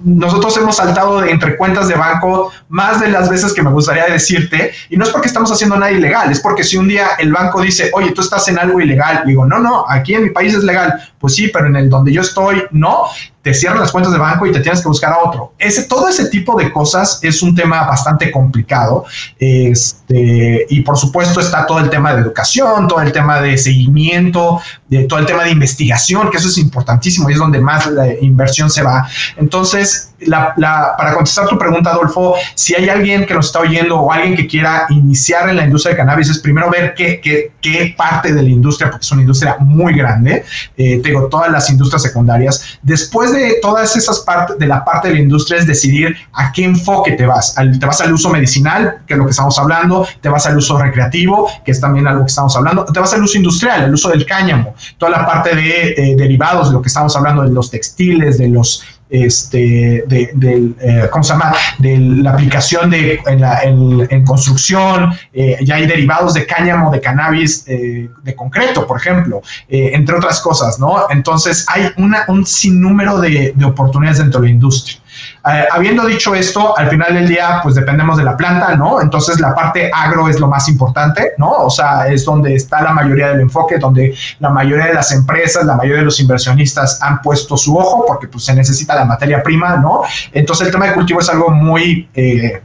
nosotros hemos saltado de entre cuentas de banco más de las veces que me gustaría decirte, y no es porque estamos haciendo nada ilegal, es porque si un día el banco dice, oye, tú estás en algo ilegal, digo, no, no, aquí en mi país es legal, pues sí, pero en el donde yo estoy, no, te cierran las cuentas de banco y te tienes que buscar a otro. Ese, todo ese tipo de cosas es un tema bastante complicado. Este, y por supuesto está todo el tema de educación, todo el tema de seguimiento, de, todo el tema de investigación, que eso es importantísimo y es donde más la inversión se va. Entonces, la, para contestar tu pregunta, Adolfo, si hay alguien que nos está oyendo o alguien que quiera iniciar en la industria de cannabis, es primero ver qué, qué, qué parte de la industria, porque es una industria muy grande, eh, tengo todas las industrias secundarias. Después de todas esas partes, de la parte de la industria, es decidir a qué enfoque te vas. te vas al uso medicinal, que es lo que estamos hablando, te vas al uso recreativo, que es también algo que estamos hablando, te vas al uso industrial, el uso del cáñamo, toda la parte de derivados, de lo que estamos hablando, de los textiles, de los este, de, eh, ¿cómo se llama? De la aplicación de, en, construcción, eh, ya hay derivados de cáñamo, de cannabis, eh, de concreto, por ejemplo, entre otras cosas, ¿no? Entonces hay una, un sinnúmero de, de oportunidades dentro de la industria. Eh, habiendo dicho esto, al final del día, pues dependemos de la planta, ¿no? Entonces la parte agro es lo más importante, ¿no? O sea, es donde está la mayoría del enfoque, donde la mayoría de las empresas, la mayoría de los inversionistas han puesto su ojo, porque pues se necesita la materia prima, ¿no? Entonces el tema de cultivo es algo muy... Eh,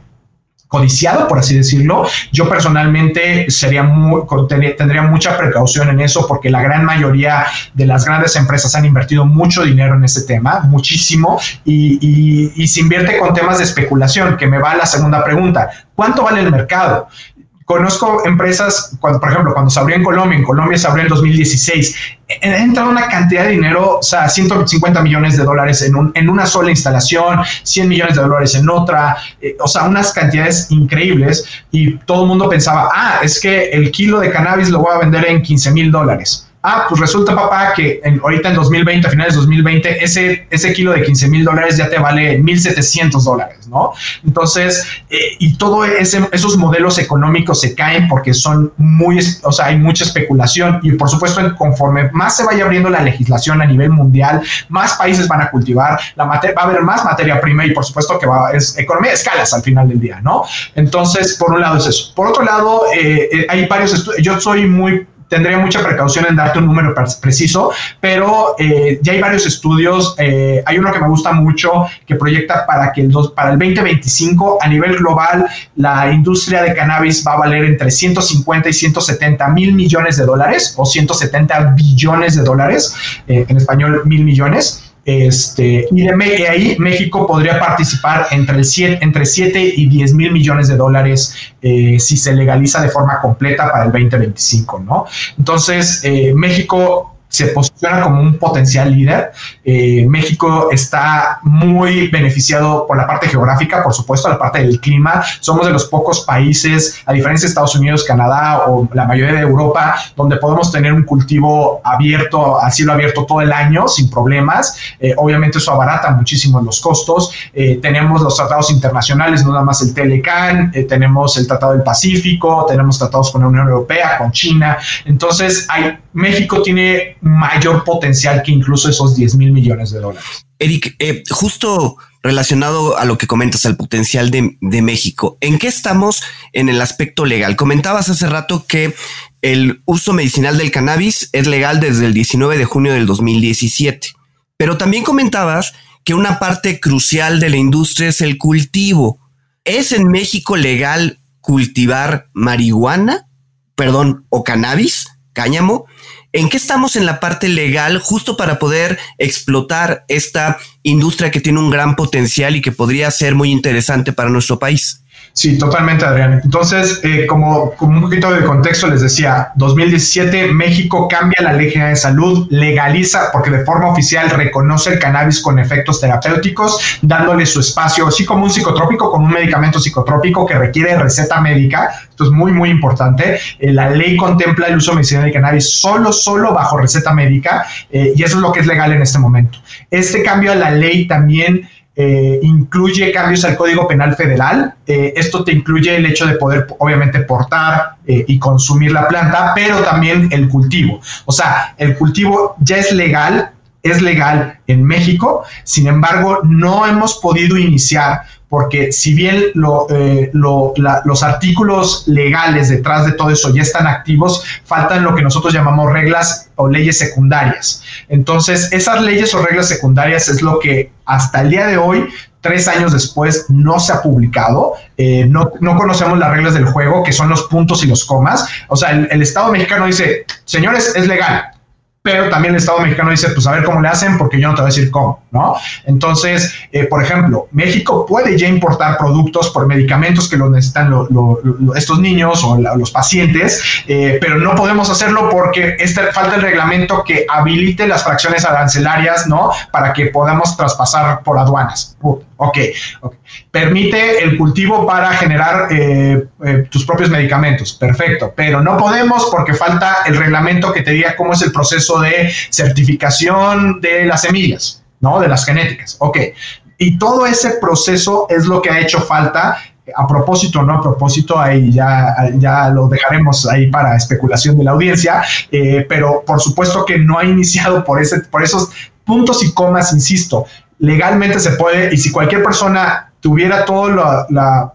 codiciado, por así decirlo. Yo personalmente sería muy, tendría mucha precaución en eso porque la gran mayoría de las grandes empresas han invertido mucho dinero en ese tema, muchísimo, y, y se invierte con temas de especulación, que me va a la segunda pregunta. ¿Cuánto vale el mercado? Conozco empresas, cuando, por ejemplo, cuando se abrió en Colombia, en Colombia se abrió en 2016, ha entrado una cantidad de dinero, o sea, 150 millones de dólares en, un, en una sola instalación, 100 millones de dólares en otra, eh, o sea, unas cantidades increíbles y todo el mundo pensaba, ah, es que el kilo de cannabis lo voy a vender en 15 mil dólares ah, pues resulta, papá, que ahorita en 2020, a finales de 2020, ese, ese kilo de 15 mil dólares ya te vale 1.700 dólares, ¿no? Entonces, eh, y todos esos modelos económicos se caen porque son muy, o sea, hay mucha especulación y por supuesto, conforme más se vaya abriendo la legislación a nivel mundial, más países van a cultivar, la va a haber más materia prima y por supuesto que va, es economía de escalas al final del día, ¿no? Entonces, por un lado es eso. Por otro lado, eh, eh, hay varios estudios, yo soy muy tendría mucha precaución en darte un número preciso, pero eh, ya hay varios estudios. Eh, hay uno que me gusta mucho que proyecta para que el para el 2025 a nivel global la industria de cannabis va a valer entre 150 y 170 mil millones de dólares o 170 billones de dólares, eh, en español mil millones. Este, y de ahí México podría participar entre, el 7, entre 7 y 10 mil millones de dólares eh, si se legaliza de forma completa para el 2025, ¿no? Entonces, eh, México se posiciona como un potencial líder. Eh, México está muy beneficiado por la parte geográfica, por supuesto, la parte del clima. Somos de los pocos países, a diferencia de Estados Unidos, Canadá o la mayoría de Europa, donde podemos tener un cultivo abierto, a cielo abierto todo el año sin problemas. Eh, obviamente eso abarata muchísimo los costos. Eh, tenemos los tratados internacionales, no nada más el Telecan, tenemos el Tratado del Pacífico, tenemos tratados con la Unión Europea, con China. Entonces, hay, México tiene mayor potencial que incluso esos 10 mil millones de dólares. Eric, eh, justo relacionado a lo que comentas, al potencial de, de, México, ¿en qué estamos en el aspecto legal? Comentabas hace rato que el uso medicinal del cannabis es legal desde el 19 de junio del 2017, pero también comentabas que una parte crucial de la industria es el cultivo. ¿Es en México legal cultivar marihuana, perdón, o cannabis, cáñamo? ¿En qué estamos en la parte legal justo para poder explotar esta industria que tiene un gran potencial y que podría ser muy interesante para nuestro país? Sí, totalmente, Adrián. Entonces, eh, como, un poquito de contexto, les decía, 2017 México cambia la ley general de salud, legaliza, porque de forma oficial reconoce el cannabis con efectos terapéuticos, dándole su espacio, así como un psicotrópico, como un medicamento psicotrópico que requiere receta médica. Esto es muy, muy importante. Eh, la ley contempla el uso medicinal de cannabis solo, solo bajo receta médica, eh, y eso es lo que es legal en este momento. Este cambio a la ley también eh, incluye cambios al Código Penal Federal. Eh, esto te incluye el hecho de poder, obviamente, portar eh, y consumir la planta, pero también el cultivo. O sea, el cultivo ya es legal, es legal en México, sin embargo, no hemos podido iniciar porque si bien eh, los artículos legales detrás de todo eso ya están activos, faltan lo que nosotros llamamos reglas o leyes secundarias. Entonces, esas leyes o reglas secundarias es lo que hasta el día de hoy tres años después no se ha publicado, eh, no, conocemos las reglas del juego, que son los puntos y los comas. O sea, el Estado mexicano dice, señores, es legal, pero también el Estado mexicano dice, pues a ver cómo le hacen, porque yo no te voy a decir cómo, ¿no? Entonces, eh, por ejemplo, México puede ya importar productos por medicamentos que lo necesitan estos niños o los pacientes, eh, pero no podemos hacerlo porque este, falta el reglamento que habilite las fracciones arancelarias, ¿no? Para que podamos traspasar por aduanas. Ok, Permite el cultivo para generar eh, eh, tus propios medicamentos, perfecto, pero no podemos porque falta el reglamento que te diga cómo es el proceso de certificación de las semillas. ¿no? De las genéticas. Ok. Y todo ese proceso es lo que ha hecho falta a propósito no a propósito, ahí ya, ya lo dejaremos ahí para especulación de la audiencia, eh, pero por supuesto que no ha iniciado por, ese, por esos puntos y comas, insisto, legalmente se puede, y si cualquier persona tuviera toda la,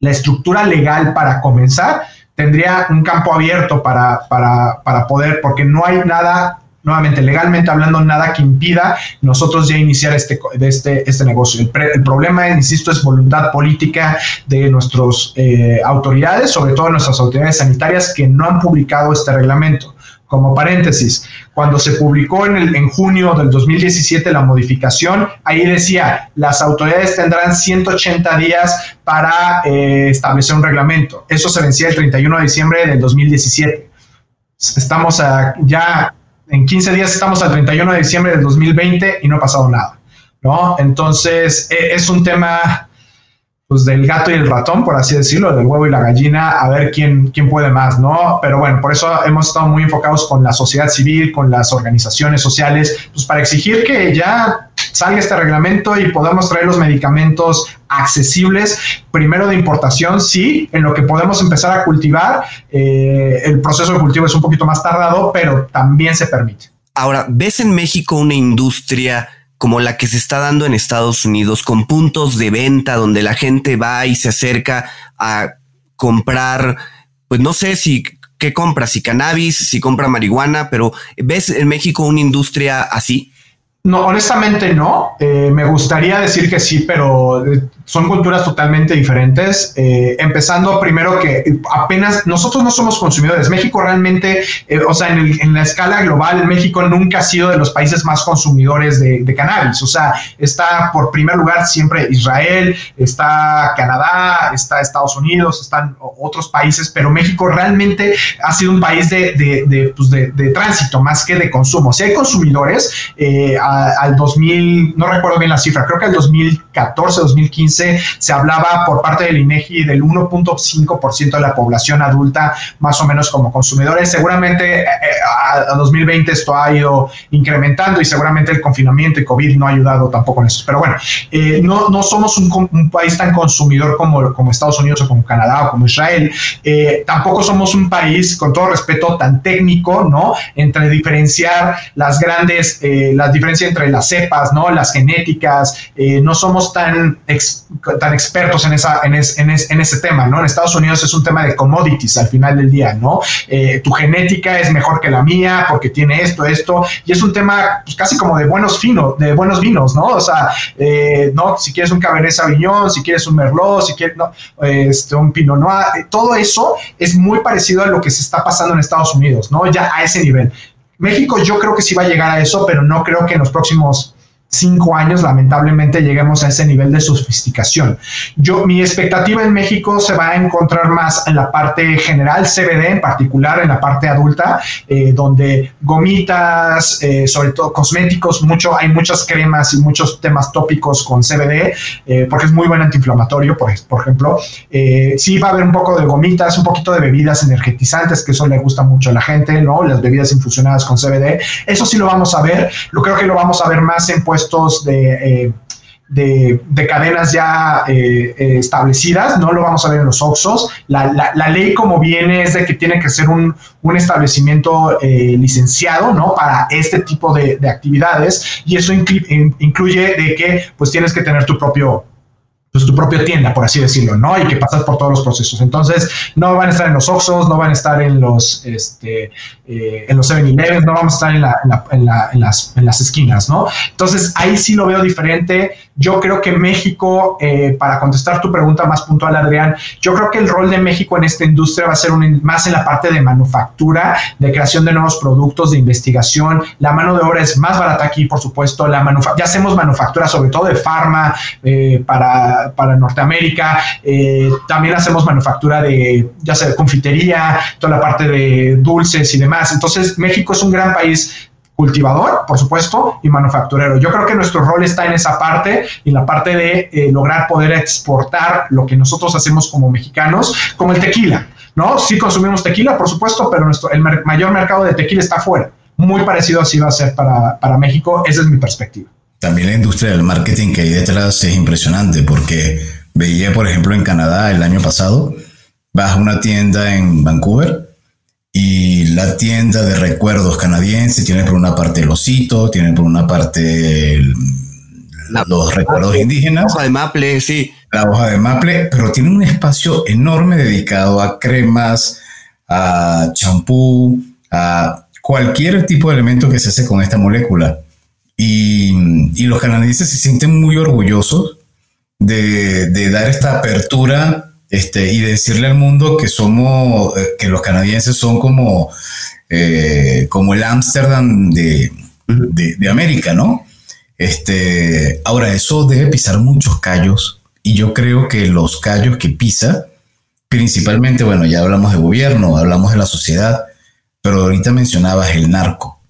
la, estructura legal para comenzar, tendría un campo abierto para, para, para poder, porque no hay nada nuevamente, legalmente hablando, nada que impida nosotros ya iniciar este, este, este negocio. El, problema, insisto, es voluntad política de nuestras eh, autoridades, sobre todo nuestras autoridades sanitarias, que no han publicado este reglamento. Como paréntesis, cuando se publicó en, el, en junio del 2017 la modificación, ahí decía, las autoridades tendrán 180 días para eh, establecer un reglamento. Eso se vencía el 31 de diciembre del 2017. Estamos ya en 15 días estamos al 31 de diciembre del 2020 y no ha pasado nada, ¿no? Entonces, e, es un tema pues del gato y el ratón, por así decirlo, del huevo y la gallina, a ver quién, quién puede más, ¿no? Pero bueno, por eso hemos estado muy enfocados con la sociedad civil, con las organizaciones sociales, pues para exigir que ya salga este reglamento y podamos traer los medicamentos accesibles, primero de importación, sí, en lo que podemos empezar a cultivar, eh, el proceso de cultivo es un poquito más tardado, pero también se permite. Ahora, ¿ves en México una industria como la que se está dando en Estados Unidos, con puntos de venta donde la gente va y se acerca a comprar, pues no sé si qué compra, si cannabis, si compra marihuana, pero ¿ves en México una industria así? No, honestamente no. Eh, me gustaría decir que sí, pero eh, son culturas totalmente diferentes. Eh, empezando primero que apenas nosotros no somos consumidores. México realmente, o sea, en, la escala global, México nunca ha sido de los países más consumidores de, cannabis. O sea, está por primer lugar siempre Israel, está Canadá, está Estados Unidos, están otros países, pero México realmente ha sido un país de, de, pues de tránsito más que de consumo. Si hay consumidores, al 2000, no recuerdo bien la cifra, creo que al 2014, 2015 se hablaba por parte del INEGI del 1.5% de la población adulta más o menos como consumidores. Seguramente eh, eh, a, 2020 esto ha ido incrementando y seguramente el confinamiento y COVID no ha ayudado tampoco en eso. Pero bueno, eh, no, no somos un, país tan consumidor como, Estados Unidos o como Canadá o como Israel. tampoco somos un país, con todo respeto, tan técnico, ¿no? Entre diferenciar las grandes, las diferencias entre las cepas, ¿no? Las genéticas, eh, no somos tan, tan expertos en, esa, en, en, ese tema, ¿no? En Estados Unidos es un tema de commodities al final del día, ¿no? Eh, tu genética es mejor que la mía porque tiene esto, esto, y es un tema casi como de buenos finos, de buenos vinos, ¿no? O sea, eh, ¿no? Si quieres un Cabernet Sauvignon, si quieres un Merlot, si quieres, ¿no? Este, un Pinot Noir, todo eso es muy parecido a lo que se está pasando en Estados Unidos, ¿no? Ya a ese nivel. México yo creo que sí va a llegar a eso, pero no creo que en los próximos cinco años, lamentablemente, lleguemos a ese nivel de sofisticación. Yo, mi expectativa en México se va a encontrar más en la parte general, CBD en particular, en la parte adulta, eh, donde gomitas, eh, sobre todo cosméticos, mucho, hay muchas cremas y muchos temas tópicos con CBD, eh, porque es muy buen antiinflamatorio, por, ejemplo. sí va a haber un poco de gomitas, un poquito de bebidas energetizantes, que eso le gusta mucho a la gente, ¿no? Las bebidas infusionadas con CBD. Eso sí lo vamos a ver. Lo creo que lo vamos a ver más en eh, de, de, cadenas ya eh, eh, establecidas, no lo vamos a ver en los OXOs. La, la, ley como viene es de que tiene que ser un, un establecimiento licenciado, ¿no? Para este tipo de, de actividades y eso incluye de que pues tienes que tener tu propio pues, tu propia tienda, por así decirlo, ¿no? Y que pasas por todos los procesos. Entonces, no van a estar en los Oxxos, no van a estar en los, este, eh, en los 7-Eleven, no vamos a estar en, la, en, la, en, las, en las esquinas, ¿no? Entonces, ahí sí lo veo diferente. Yo creo que México, eh, para contestar tu pregunta más puntual, Adrián, yo creo que el rol de México en esta industria va a ser un, más en la parte de manufactura, de creación de nuevos productos, de investigación. La mano de obra es más barata aquí, por supuesto. La ya hacemos manufactura, sobre todo de farma, eh, para para, Norteamérica. Eh, también hacemos manufactura de, ya sea de confitería, toda la parte de dulces y demás. Entonces, México es un gran país cultivador, por supuesto, y manufacturero. Yo creo que nuestro rol está en esa parte, en la parte de eh, lograr poder exportar lo que nosotros hacemos como mexicanos, como el tequila, ¿no? Sí consumimos tequila, por supuesto, pero nuestro, el mayor mercado de tequila está afuera. Muy parecido así va a ser para, para México, esa es mi perspectiva. también la industria del marketing que hay detrás es impresionante porque veía, por ejemplo, en Canadá el año pasado, vas a una tienda en Vancouver y la tienda de recuerdos canadiense tiene por una parte el osito, tiene por una parte los recuerdos indígenas. La hoja de maple, sí. La hoja de maple, pero tiene un espacio enorme dedicado a cremas, a champú, a cualquier tipo de elemento que se hace con esta molécula. Y, y los canadienses se sienten muy orgullosos de, de dar esta apertura este, y decirle al mundo que somos, eh, que los canadienses son como, eh, como el Ámsterdam de, de, América, ¿no? Este, ahora, eso debe pisar muchos callos y yo creo que los callos que pisa, principalmente, bueno, ya hablamos de gobierno, hablamos de la sociedad, pero ahorita mencionabas el narco.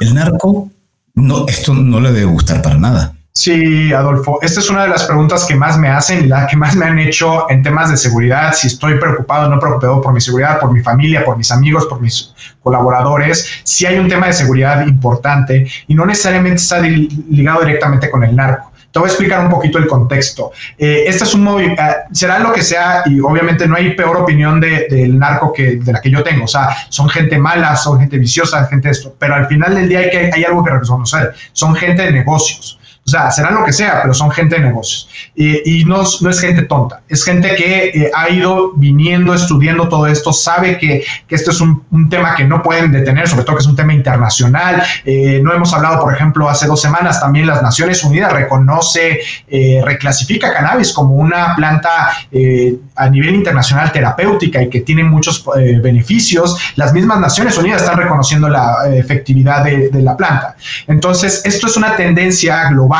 El narco, no, esto no le debe gustar para nada. Sí, Adolfo, esta es una de las preguntas que más me hacen y la que más me han hecho en temas de seguridad, si estoy preocupado o no preocupado por mi seguridad, por mi familia, por mis amigos, por mis colaboradores, si hay un tema de seguridad importante y no necesariamente está ligado directamente con el narco. Te voy a explicar un poquito el contexto. Eh, este es un movimiento, eh, será lo que sea, y obviamente no hay peor opinión del narco que de la que yo tengo. O sea, son gente mala, son gente viciosa, gente esto, pero al final del día hay, que, hay algo que reconocer. Son gente de negocios. O sea, serán lo que sea, pero son gente de negocios. y no, es gente tonta, es gente que eh, ha ido viniendo, estudiando todo esto, sabe que, que esto es un, tema que no pueden detener, sobre todo que es un tema internacional. Eh, no hemos hablado, por ejemplo, hace dos semanas también las Naciones Unidas reconoce, eh, reclasifica cannabis como una planta a nivel internacional terapéutica y que tiene muchos beneficios. Las mismas Naciones Unidas están reconociendo la efectividad de la planta. Entonces, esto es una tendencia global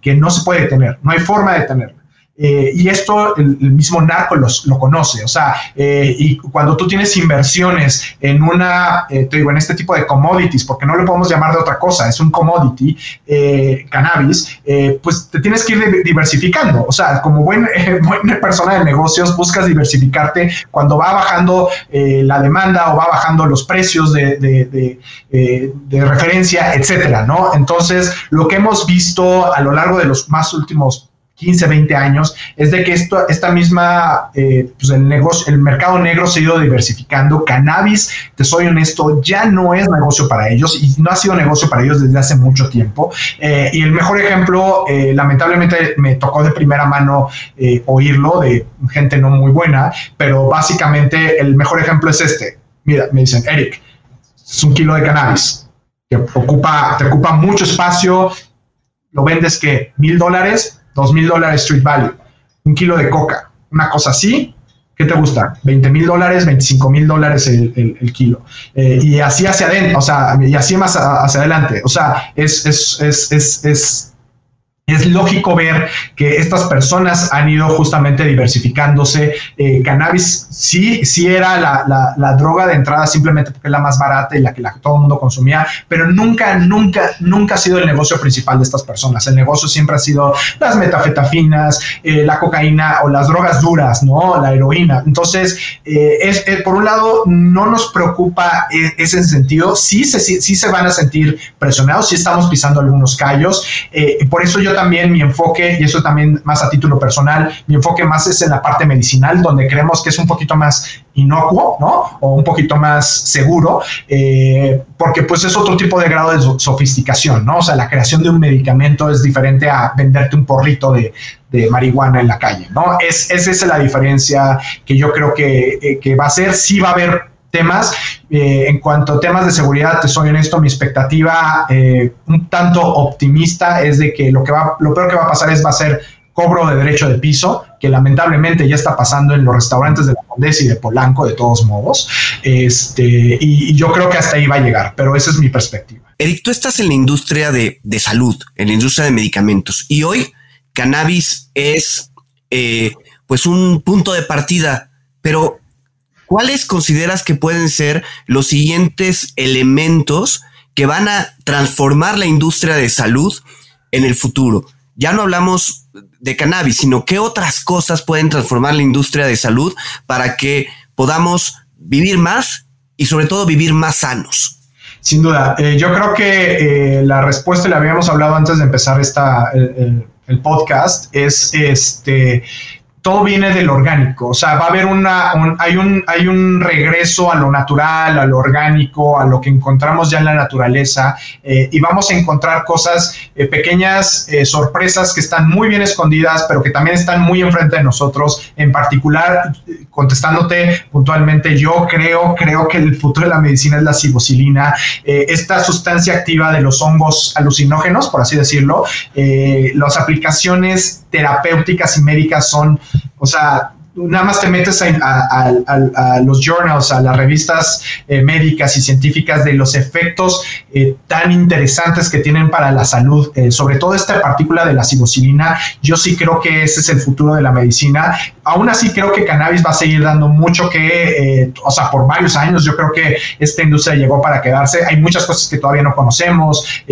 que no se puede detener, no hay forma de detenerla. Eh, y esto el, mismo narco los, lo conoce, o sea, eh, y cuando tú tienes inversiones en una, eh, te digo, en este tipo de commodities, porque no lo podemos llamar de otra cosa, es un commodity, cannabis, pues te tienes que ir diversificando, o sea, como buen, buena persona de negocios, buscas diversificarte cuando va bajando la demanda o va bajando los precios de, de, de referencia, etcétera, ¿no? Entonces, lo que hemos visto a lo largo de los más últimos 15, 20 años, es de que esto, esta misma, eh, pues el negocio, el mercado negro se ha ido diversificando. Cannabis, te soy honesto, ya no es negocio para ellos y no ha sido negocio para ellos desde hace mucho tiempo. Eh, y el mejor ejemplo, eh, lamentablemente me tocó de primera mano oírlo de gente no muy buena, pero básicamente el mejor ejemplo es este. Mira, me dicen, Eric, es un kilo de cannabis que ocupa, te ocupa mucho espacio, lo vendes que mil dólares, dos mil dólares street value, un kilo de coca, una cosa así, ¿qué te gusta? 20 mil dólares, 25 mil dólares el, kilo. Eh, y así hacia adentro, o sea, y así más hacia adelante. O sea, es, es, es, es es lógico ver que estas personas han ido justamente diversificándose. Eh, cannabis sí, sí era la, droga de entrada simplemente porque es la más barata y la que la, todo el mundo consumía, pero nunca, nunca, nunca ha sido el negocio principal de estas personas. El negocio siempre ha sido las metafetafinas, eh, la cocaína o las drogas duras, ¿no? La heroína. Entonces, eh, es, por un lado, no nos preocupa e, ese sentido. Sí se, sí, se van a sentir presionados, sí estamos pisando algunos callos. por eso yo también mi enfoque, y eso también más a título personal, mi enfoque más es en la parte medicinal, donde creemos que es un poquito más inocuo, ¿no? O un poquito más seguro, eh, porque pues es otro tipo de grado de sofisticación, ¿no? O sea, la creación de un medicamento es diferente a venderte un porrito de, marihuana en la calle, ¿no? Es, esa es la diferencia que yo creo que, eh, que va a ser, sí va a haber temas. Eh, en cuanto a temas de seguridad, te soy honesto, mi expectativa eh, un tanto optimista es de que lo, que va, lo peor que va a pasar es va a ser cobro de derecho de piso, que lamentablemente ya está pasando en los restaurantes de la Condesa y de Polanco, de todos modos. Este, y, yo creo que hasta ahí va a llegar, pero esa es mi perspectiva. Eric, tú estás en la industria de, de salud, en la industria de medicamentos, y hoy cannabis es eh, pues un punto de partida, pero ¿cuáles consideras que pueden ser los siguientes elementos que van a transformar la industria de salud en el futuro? Ya no hablamos de cannabis, sino qué otras cosas pueden transformar la industria de salud para que podamos vivir más y sobre todo vivir más sanos. Sin duda. Eh, yo creo que eh, la respuesta, la habíamos hablado antes de empezar esta, el, el podcast, es este todo viene del orgánico, o sea, va a haber una, hay, un, hay un regreso a lo natural, a lo orgánico, a lo que encontramos ya en la naturaleza eh, y vamos a encontrar cosas, eh, pequeñas eh, sorpresas que están muy bien escondidas, pero que también están muy enfrente de nosotros. En particular, contestándote puntualmente, yo creo, creo que el futuro de la medicina es la cibocilina, esta sustancia activa de los hongos alucinógenos, por así decirlo. las aplicaciones terapéuticas y médicas son o sea, nada más te metes a, los journals, a las revistas eh, médicas y científicas de los efectos eh, tan interesantes que tienen para la salud, eh, sobre todo esta partícula de la psilocibina, yo sí creo que ese es el futuro de la medicina. Aún así creo que cannabis va a seguir dando mucho que, o sea, por varios años yo creo que esta industria llegó para quedarse. Hay muchas cosas que todavía no conocemos.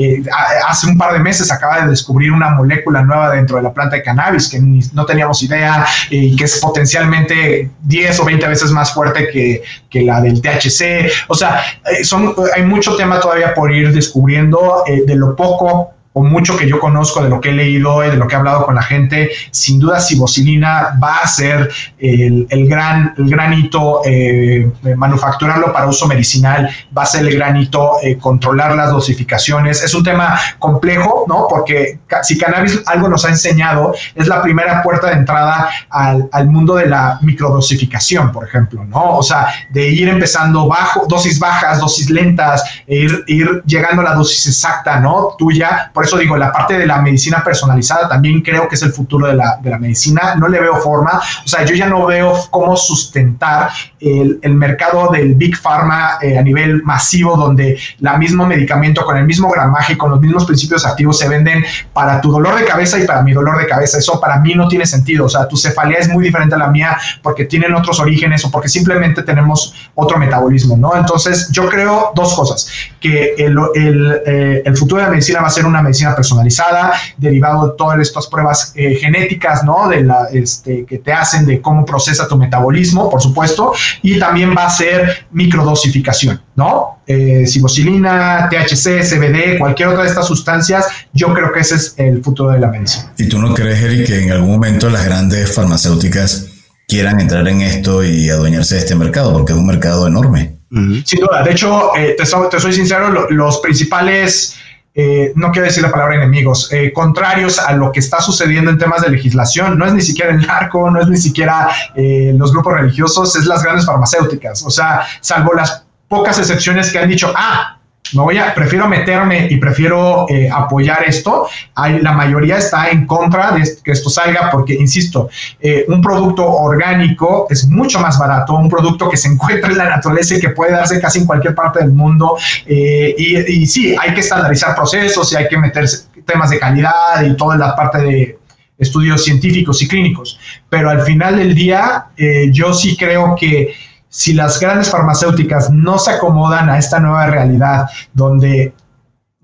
hace un par de meses acaba de descubrir una molécula nueva dentro de la planta de cannabis que no teníamos idea y que es potencial potencialmente 10 o 20 veces más fuerte que, que la del THC. O sea, eh, son, hay mucho tema todavía por ir descubriendo eh, de lo poco o mucho que yo conozco de lo que he leído y de lo que he hablado con la gente, sin duda cibocilina va a ser el, el gran, el granito eh, manufacturarlo para uso medicinal, va a ser el granito eh, controlar las dosificaciones. Es un tema complejo, ¿no? Porque si cannabis algo nos ha enseñado, es la primera puerta de entrada al, al mundo de la microdosificación, por ejemplo, ¿no? O sea, de ir empezando bajo, dosis bajas, dosis lentas, e ir, ir llegando a la dosis exacta, ¿no? Tuya por eso digo, la parte de la medicina personalizada también creo que es el futuro de la, de la medicina. No le veo forma. O sea, yo ya no veo cómo sustentar el, el mercado del Big Pharma eh, a nivel masivo, donde la mismo medicamento con el mismo gramaje, con los mismos principios activos se venden para tu dolor de cabeza y para mi dolor de cabeza. Eso para mí no tiene sentido. O sea, tu cefalea es muy diferente a la mía porque tienen otros orígenes o porque simplemente tenemos otro metabolismo, ¿no? Entonces, yo creo dos cosas, que el, el, eh, el futuro de la medicina va a ser una medicina medicina personalizada, derivado de todas estas pruebas eh, genéticas, ¿no? De la, este, que te hacen de cómo procesa tu metabolismo, por supuesto, y también va a ser microdosificación, ¿no? Eh, THC, CBD, cualquier otra de estas sustancias, yo creo que ese es el futuro de la medicina. ¿Y tú no crees, Eric, que en algún momento las grandes farmacéuticas quieran entrar en esto y adueñarse de este mercado? Porque es un mercado enorme. Sin duda. De hecho, eh, te, te, soy sincero, los principales eh, no quiero decir la palabra enemigos, eh, contrarios a lo que está sucediendo en temas de legislación. No es ni siquiera el narco, no es ni siquiera eh, los grupos religiosos, es las grandes farmacéuticas. O sea, salvo las pocas excepciones que han dicho, ah, no voy a, prefiero meterme y prefiero eh, apoyar esto. La mayoría está en contra de que esto salga porque, insisto, eh, un producto orgánico es mucho más barato, un producto que se encuentra en la naturaleza y que puede darse casi en cualquier parte del mundo. Eh, y, y, sí, hay que estandarizar procesos y hay que meter temas de calidad y toda la parte de estudios científicos y clínicos. Pero al final del día, yo sí creo que si las grandes farmacéuticas no se acomodan a esta nueva realidad donde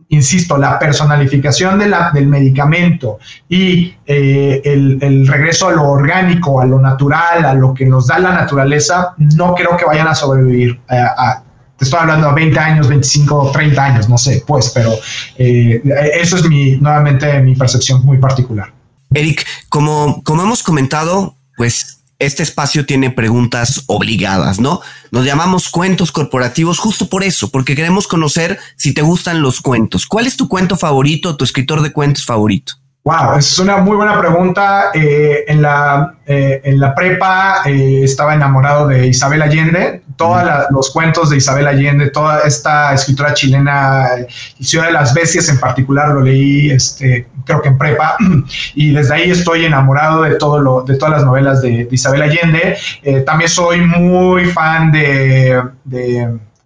insisto, la personalificación de la, del medicamento y eh, el, regreso a lo orgánico, a lo natural, a lo que nos da la naturaleza, no creo que vayan a sobrevivir. Eh, te estoy hablando a 20 años, 25, 30 años, no sé, pues, pero eh, eso es mi, nuevamente mi percepción muy particular. Eric, como, como hemos comentado, pues este espacio tiene preguntas obligadas, ¿no? Nos llamamos cuentos corporativos justo por eso, porque queremos conocer si te gustan los cuentos. ¿Cuál es tu cuento favorito, tu escritor de cuentos favorito? Wow, es una muy buena pregunta. Eh, en, la, eh, en la prepa eh, estaba enamorado de Isabel Allende. Todos los cuentos de Isabel Allende, toda esta escritora chilena, Ciudad de las Bestias en particular, lo leí, este, creo que en prepa. Y desde ahí estoy enamorado de, todo lo, de todas las novelas de, Isabel Allende. también soy muy fan de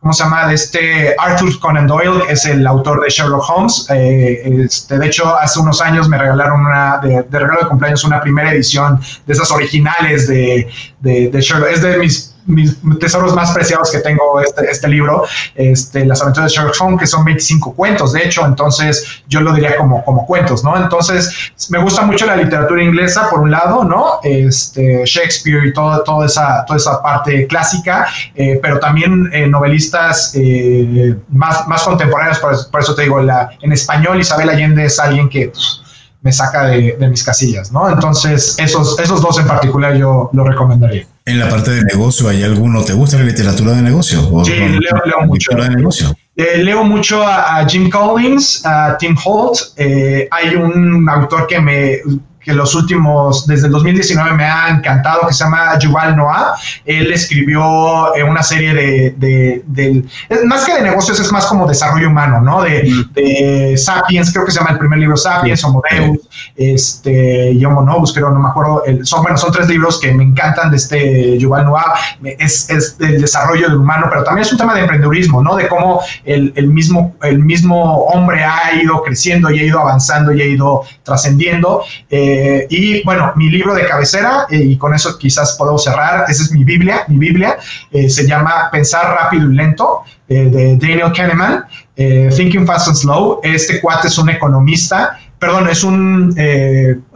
¿cómo se llama? De este Arthur Conan Doyle, que es el autor de Sherlock Holmes. Eh, este, de hecho, hace unos años me regalaron una, de, regalo de cumpleaños, una primera edición de esas originales de, de, Sherlock. Es de mis mis tesoros más preciados que tengo este, este libro, este, Las aventuras de Sherlock Holmes, que son 25 cuentos, de hecho, entonces yo lo diría como, como cuentos, ¿no? Entonces, me gusta mucho la literatura inglesa, por un lado, ¿no? Este, Shakespeare y todo, toda, esa, toda esa parte clásica, eh, pero también eh, novelistas eh, más, más contemporáneos, por, eso te digo, la, en español Isabel Allende es alguien que... Pues, me saca de, de, mis casillas, ¿no? Entonces, esos, esos dos en particular yo lo recomendaría. En la parte de negocio, ¿hay alguno? ¿Te gusta la literatura de negocio? sí, leo, mucho. De negocio? Eh, leo mucho a, Jim Collins, a Tim Holt. Eh, hay un autor que me que los últimos, desde el 2019 me ha encantado, que se llama Yuval Noah. Él escribió eh, una serie de, de, más que de negocios, es más como desarrollo humano, ¿no? De, Sapiens, creo que se llama el primer libro Sapiens, Homo Deus, este, y Homo Novus, creo, no me acuerdo. son, bueno, son tres libros que me encantan de este Yuval Noah. Es, es el desarrollo del humano, pero también es un tema de emprendedurismo, ¿no? De cómo el, el, mismo, el mismo hombre ha ido creciendo y ha ido avanzando y ha ido trascendiendo. Eh, eh, y bueno, mi libro de cabecera, eh, y con eso quizás puedo cerrar, esa es mi Biblia, mi Biblia, eh, se llama Pensar rápido y lento, de Daniel Kahneman, Thinking Fast and Slow. Este cuate es un economista, perdón, es un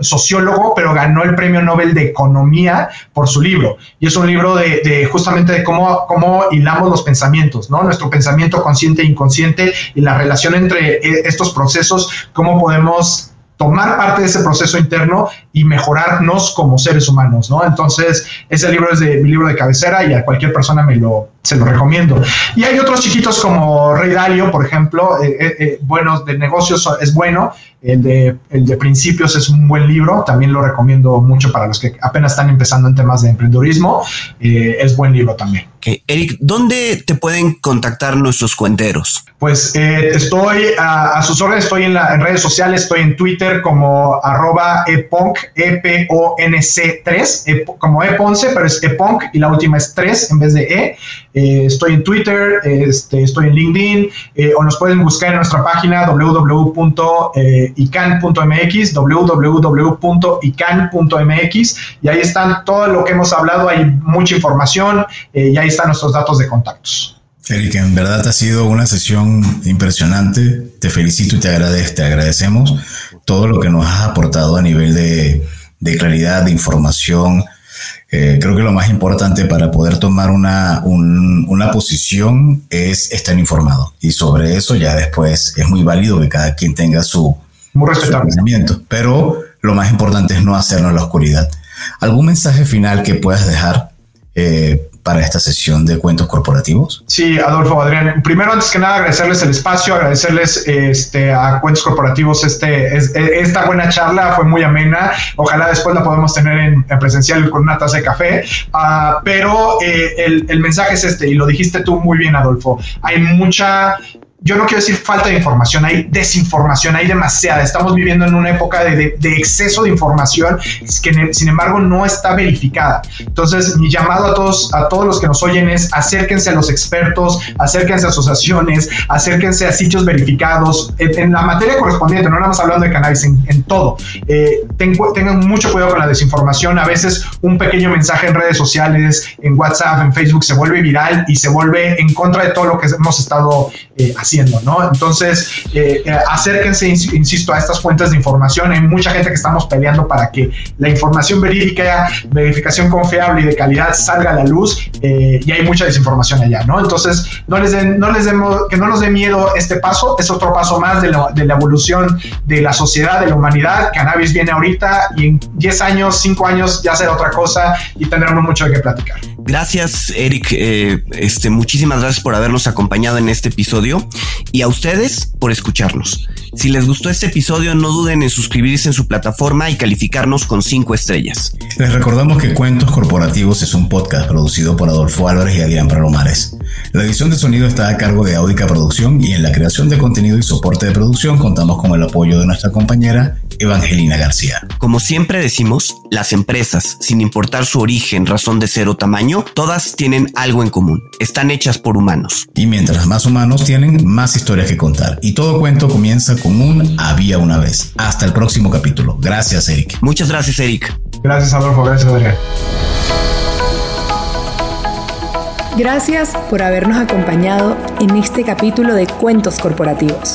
sociólogo, pero ganó el premio Nobel de Economía por su libro. Y es un libro de, justamente de cómo, cómo hilamos los pensamientos, ¿no? Nuestro pensamiento consciente e inconsciente y la relación entre estos procesos, cómo podemos tomar parte de ese proceso interno y mejorarnos como seres humanos, ¿no? Entonces, ese libro es de mi libro de cabecera y a cualquier persona me lo, se lo recomiendo. Y hay otros chiquitos como Rey Dalio, por ejemplo, eh, eh, eh buenos de negocios es bueno, el de, el de principios es un buen libro, también lo recomiendo mucho para los que apenas están empezando en temas de emprendedurismo, eh, es buen libro también. Eric, ¿dónde te pueden contactar nuestros cuenteros? Pues estoy a, sus órdenes, estoy en, en, redes sociales, estoy en Twitter como arroba eponc, E-P-O-N-C 3, como eponce, pero es eponc y la última es 3 en vez de E. Eh, estoy en Twitter, este, estoy en LinkedIn, eh, o nos pueden buscar en nuestra página www.ican.mx, www.ican.mx, y ahí están todo lo que hemos hablado, hay mucha información eh, y ahí están nuestros datos de contactos. Eric, en verdad ha sido una sesión impresionante. Te felicito y te, agradezco, te agradecemos todo lo que nos has aportado a nivel de claridad, de información, eh, creo que lo más importante para poder tomar una, una posición es estar informado. Y sobre eso ya después es muy válido que cada quien tenga su, pensamiento. Pero lo más importante es no hacerlo en la oscuridad. ¿Algún mensaje final que puedas dejar eh, para esta sesión de cuentos corporativos? Sí, Adolfo, Adrián. Primero, antes que nada, agradecerles el espacio, agradecerles este, a Cuentos Corporativos este, esta buena charla, fue muy amena. Ojalá después la podamos tener en, presencial con una taza de café. Uh, pero eh, el, el mensaje es este, y lo dijiste tú muy bien, Adolfo. Hay mucha yo no quiero decir falta de información, hay desinformación, hay demasiada. Estamos viviendo en una época de, exceso de información que, sin embargo, no está verificada. Entonces, mi llamado a todos, a todos los que nos oyen es acérquense a los expertos, acérquense a asociaciones, acérquense a sitios verificados en, la materia correspondiente, no estamos hablando de cannabis, en, todo. Eh, tengan mucho cuidado con la desinformación. A veces un pequeño mensaje en redes sociales, en WhatsApp, en Facebook, se vuelve viral y se vuelve en contra de todo lo que hemos estado eh, haciendo ¿no? Entonces, eh, eh, acérquense, insisto, a estas fuentes de información. Hay mucha gente que estamos peleando para que la información verídica, verificación confiable y de calidad salga a la luz eh, y hay mucha desinformación allá, ¿no? Entonces, no les den, no les demos, que no nos dé miedo este paso, es otro paso más de la, de la evolución de la sociedad, de la humanidad. Cannabis viene ahorita y en 10 años, 5 años ya será otra cosa y tendremos mucho de qué platicar. Gracias, Eric. este, muchísimas gracias por habernos acompañado en este episodio y a ustedes por escucharnos. Si les gustó este episodio, no duden en suscribirse en su plataforma y calificarnos con cinco estrellas. Les recordamos que Cuentos Corporativos es un podcast producido por Adolfo Álvarez y Adrián Palomares. La edición de sonido está a cargo de Audica Producción y en la creación de contenido y soporte de producción contamos con el apoyo de nuestra compañera Evangelina García. Como siempre decimos, las empresas, sin importar su origen, razón de ser o tamaño, todas tienen algo en común. Están hechas por humanos. Y mientras más humanos tienen, más historias que contar. Y todo cuento comienza con un había una vez. Hasta el próximo capítulo. Gracias, Eric. Muchas gracias, Eric. Gracias, Adolfo. Gracias, Adrián. Gracias por habernos acompañado en este capítulo de Cuentos Corporativos.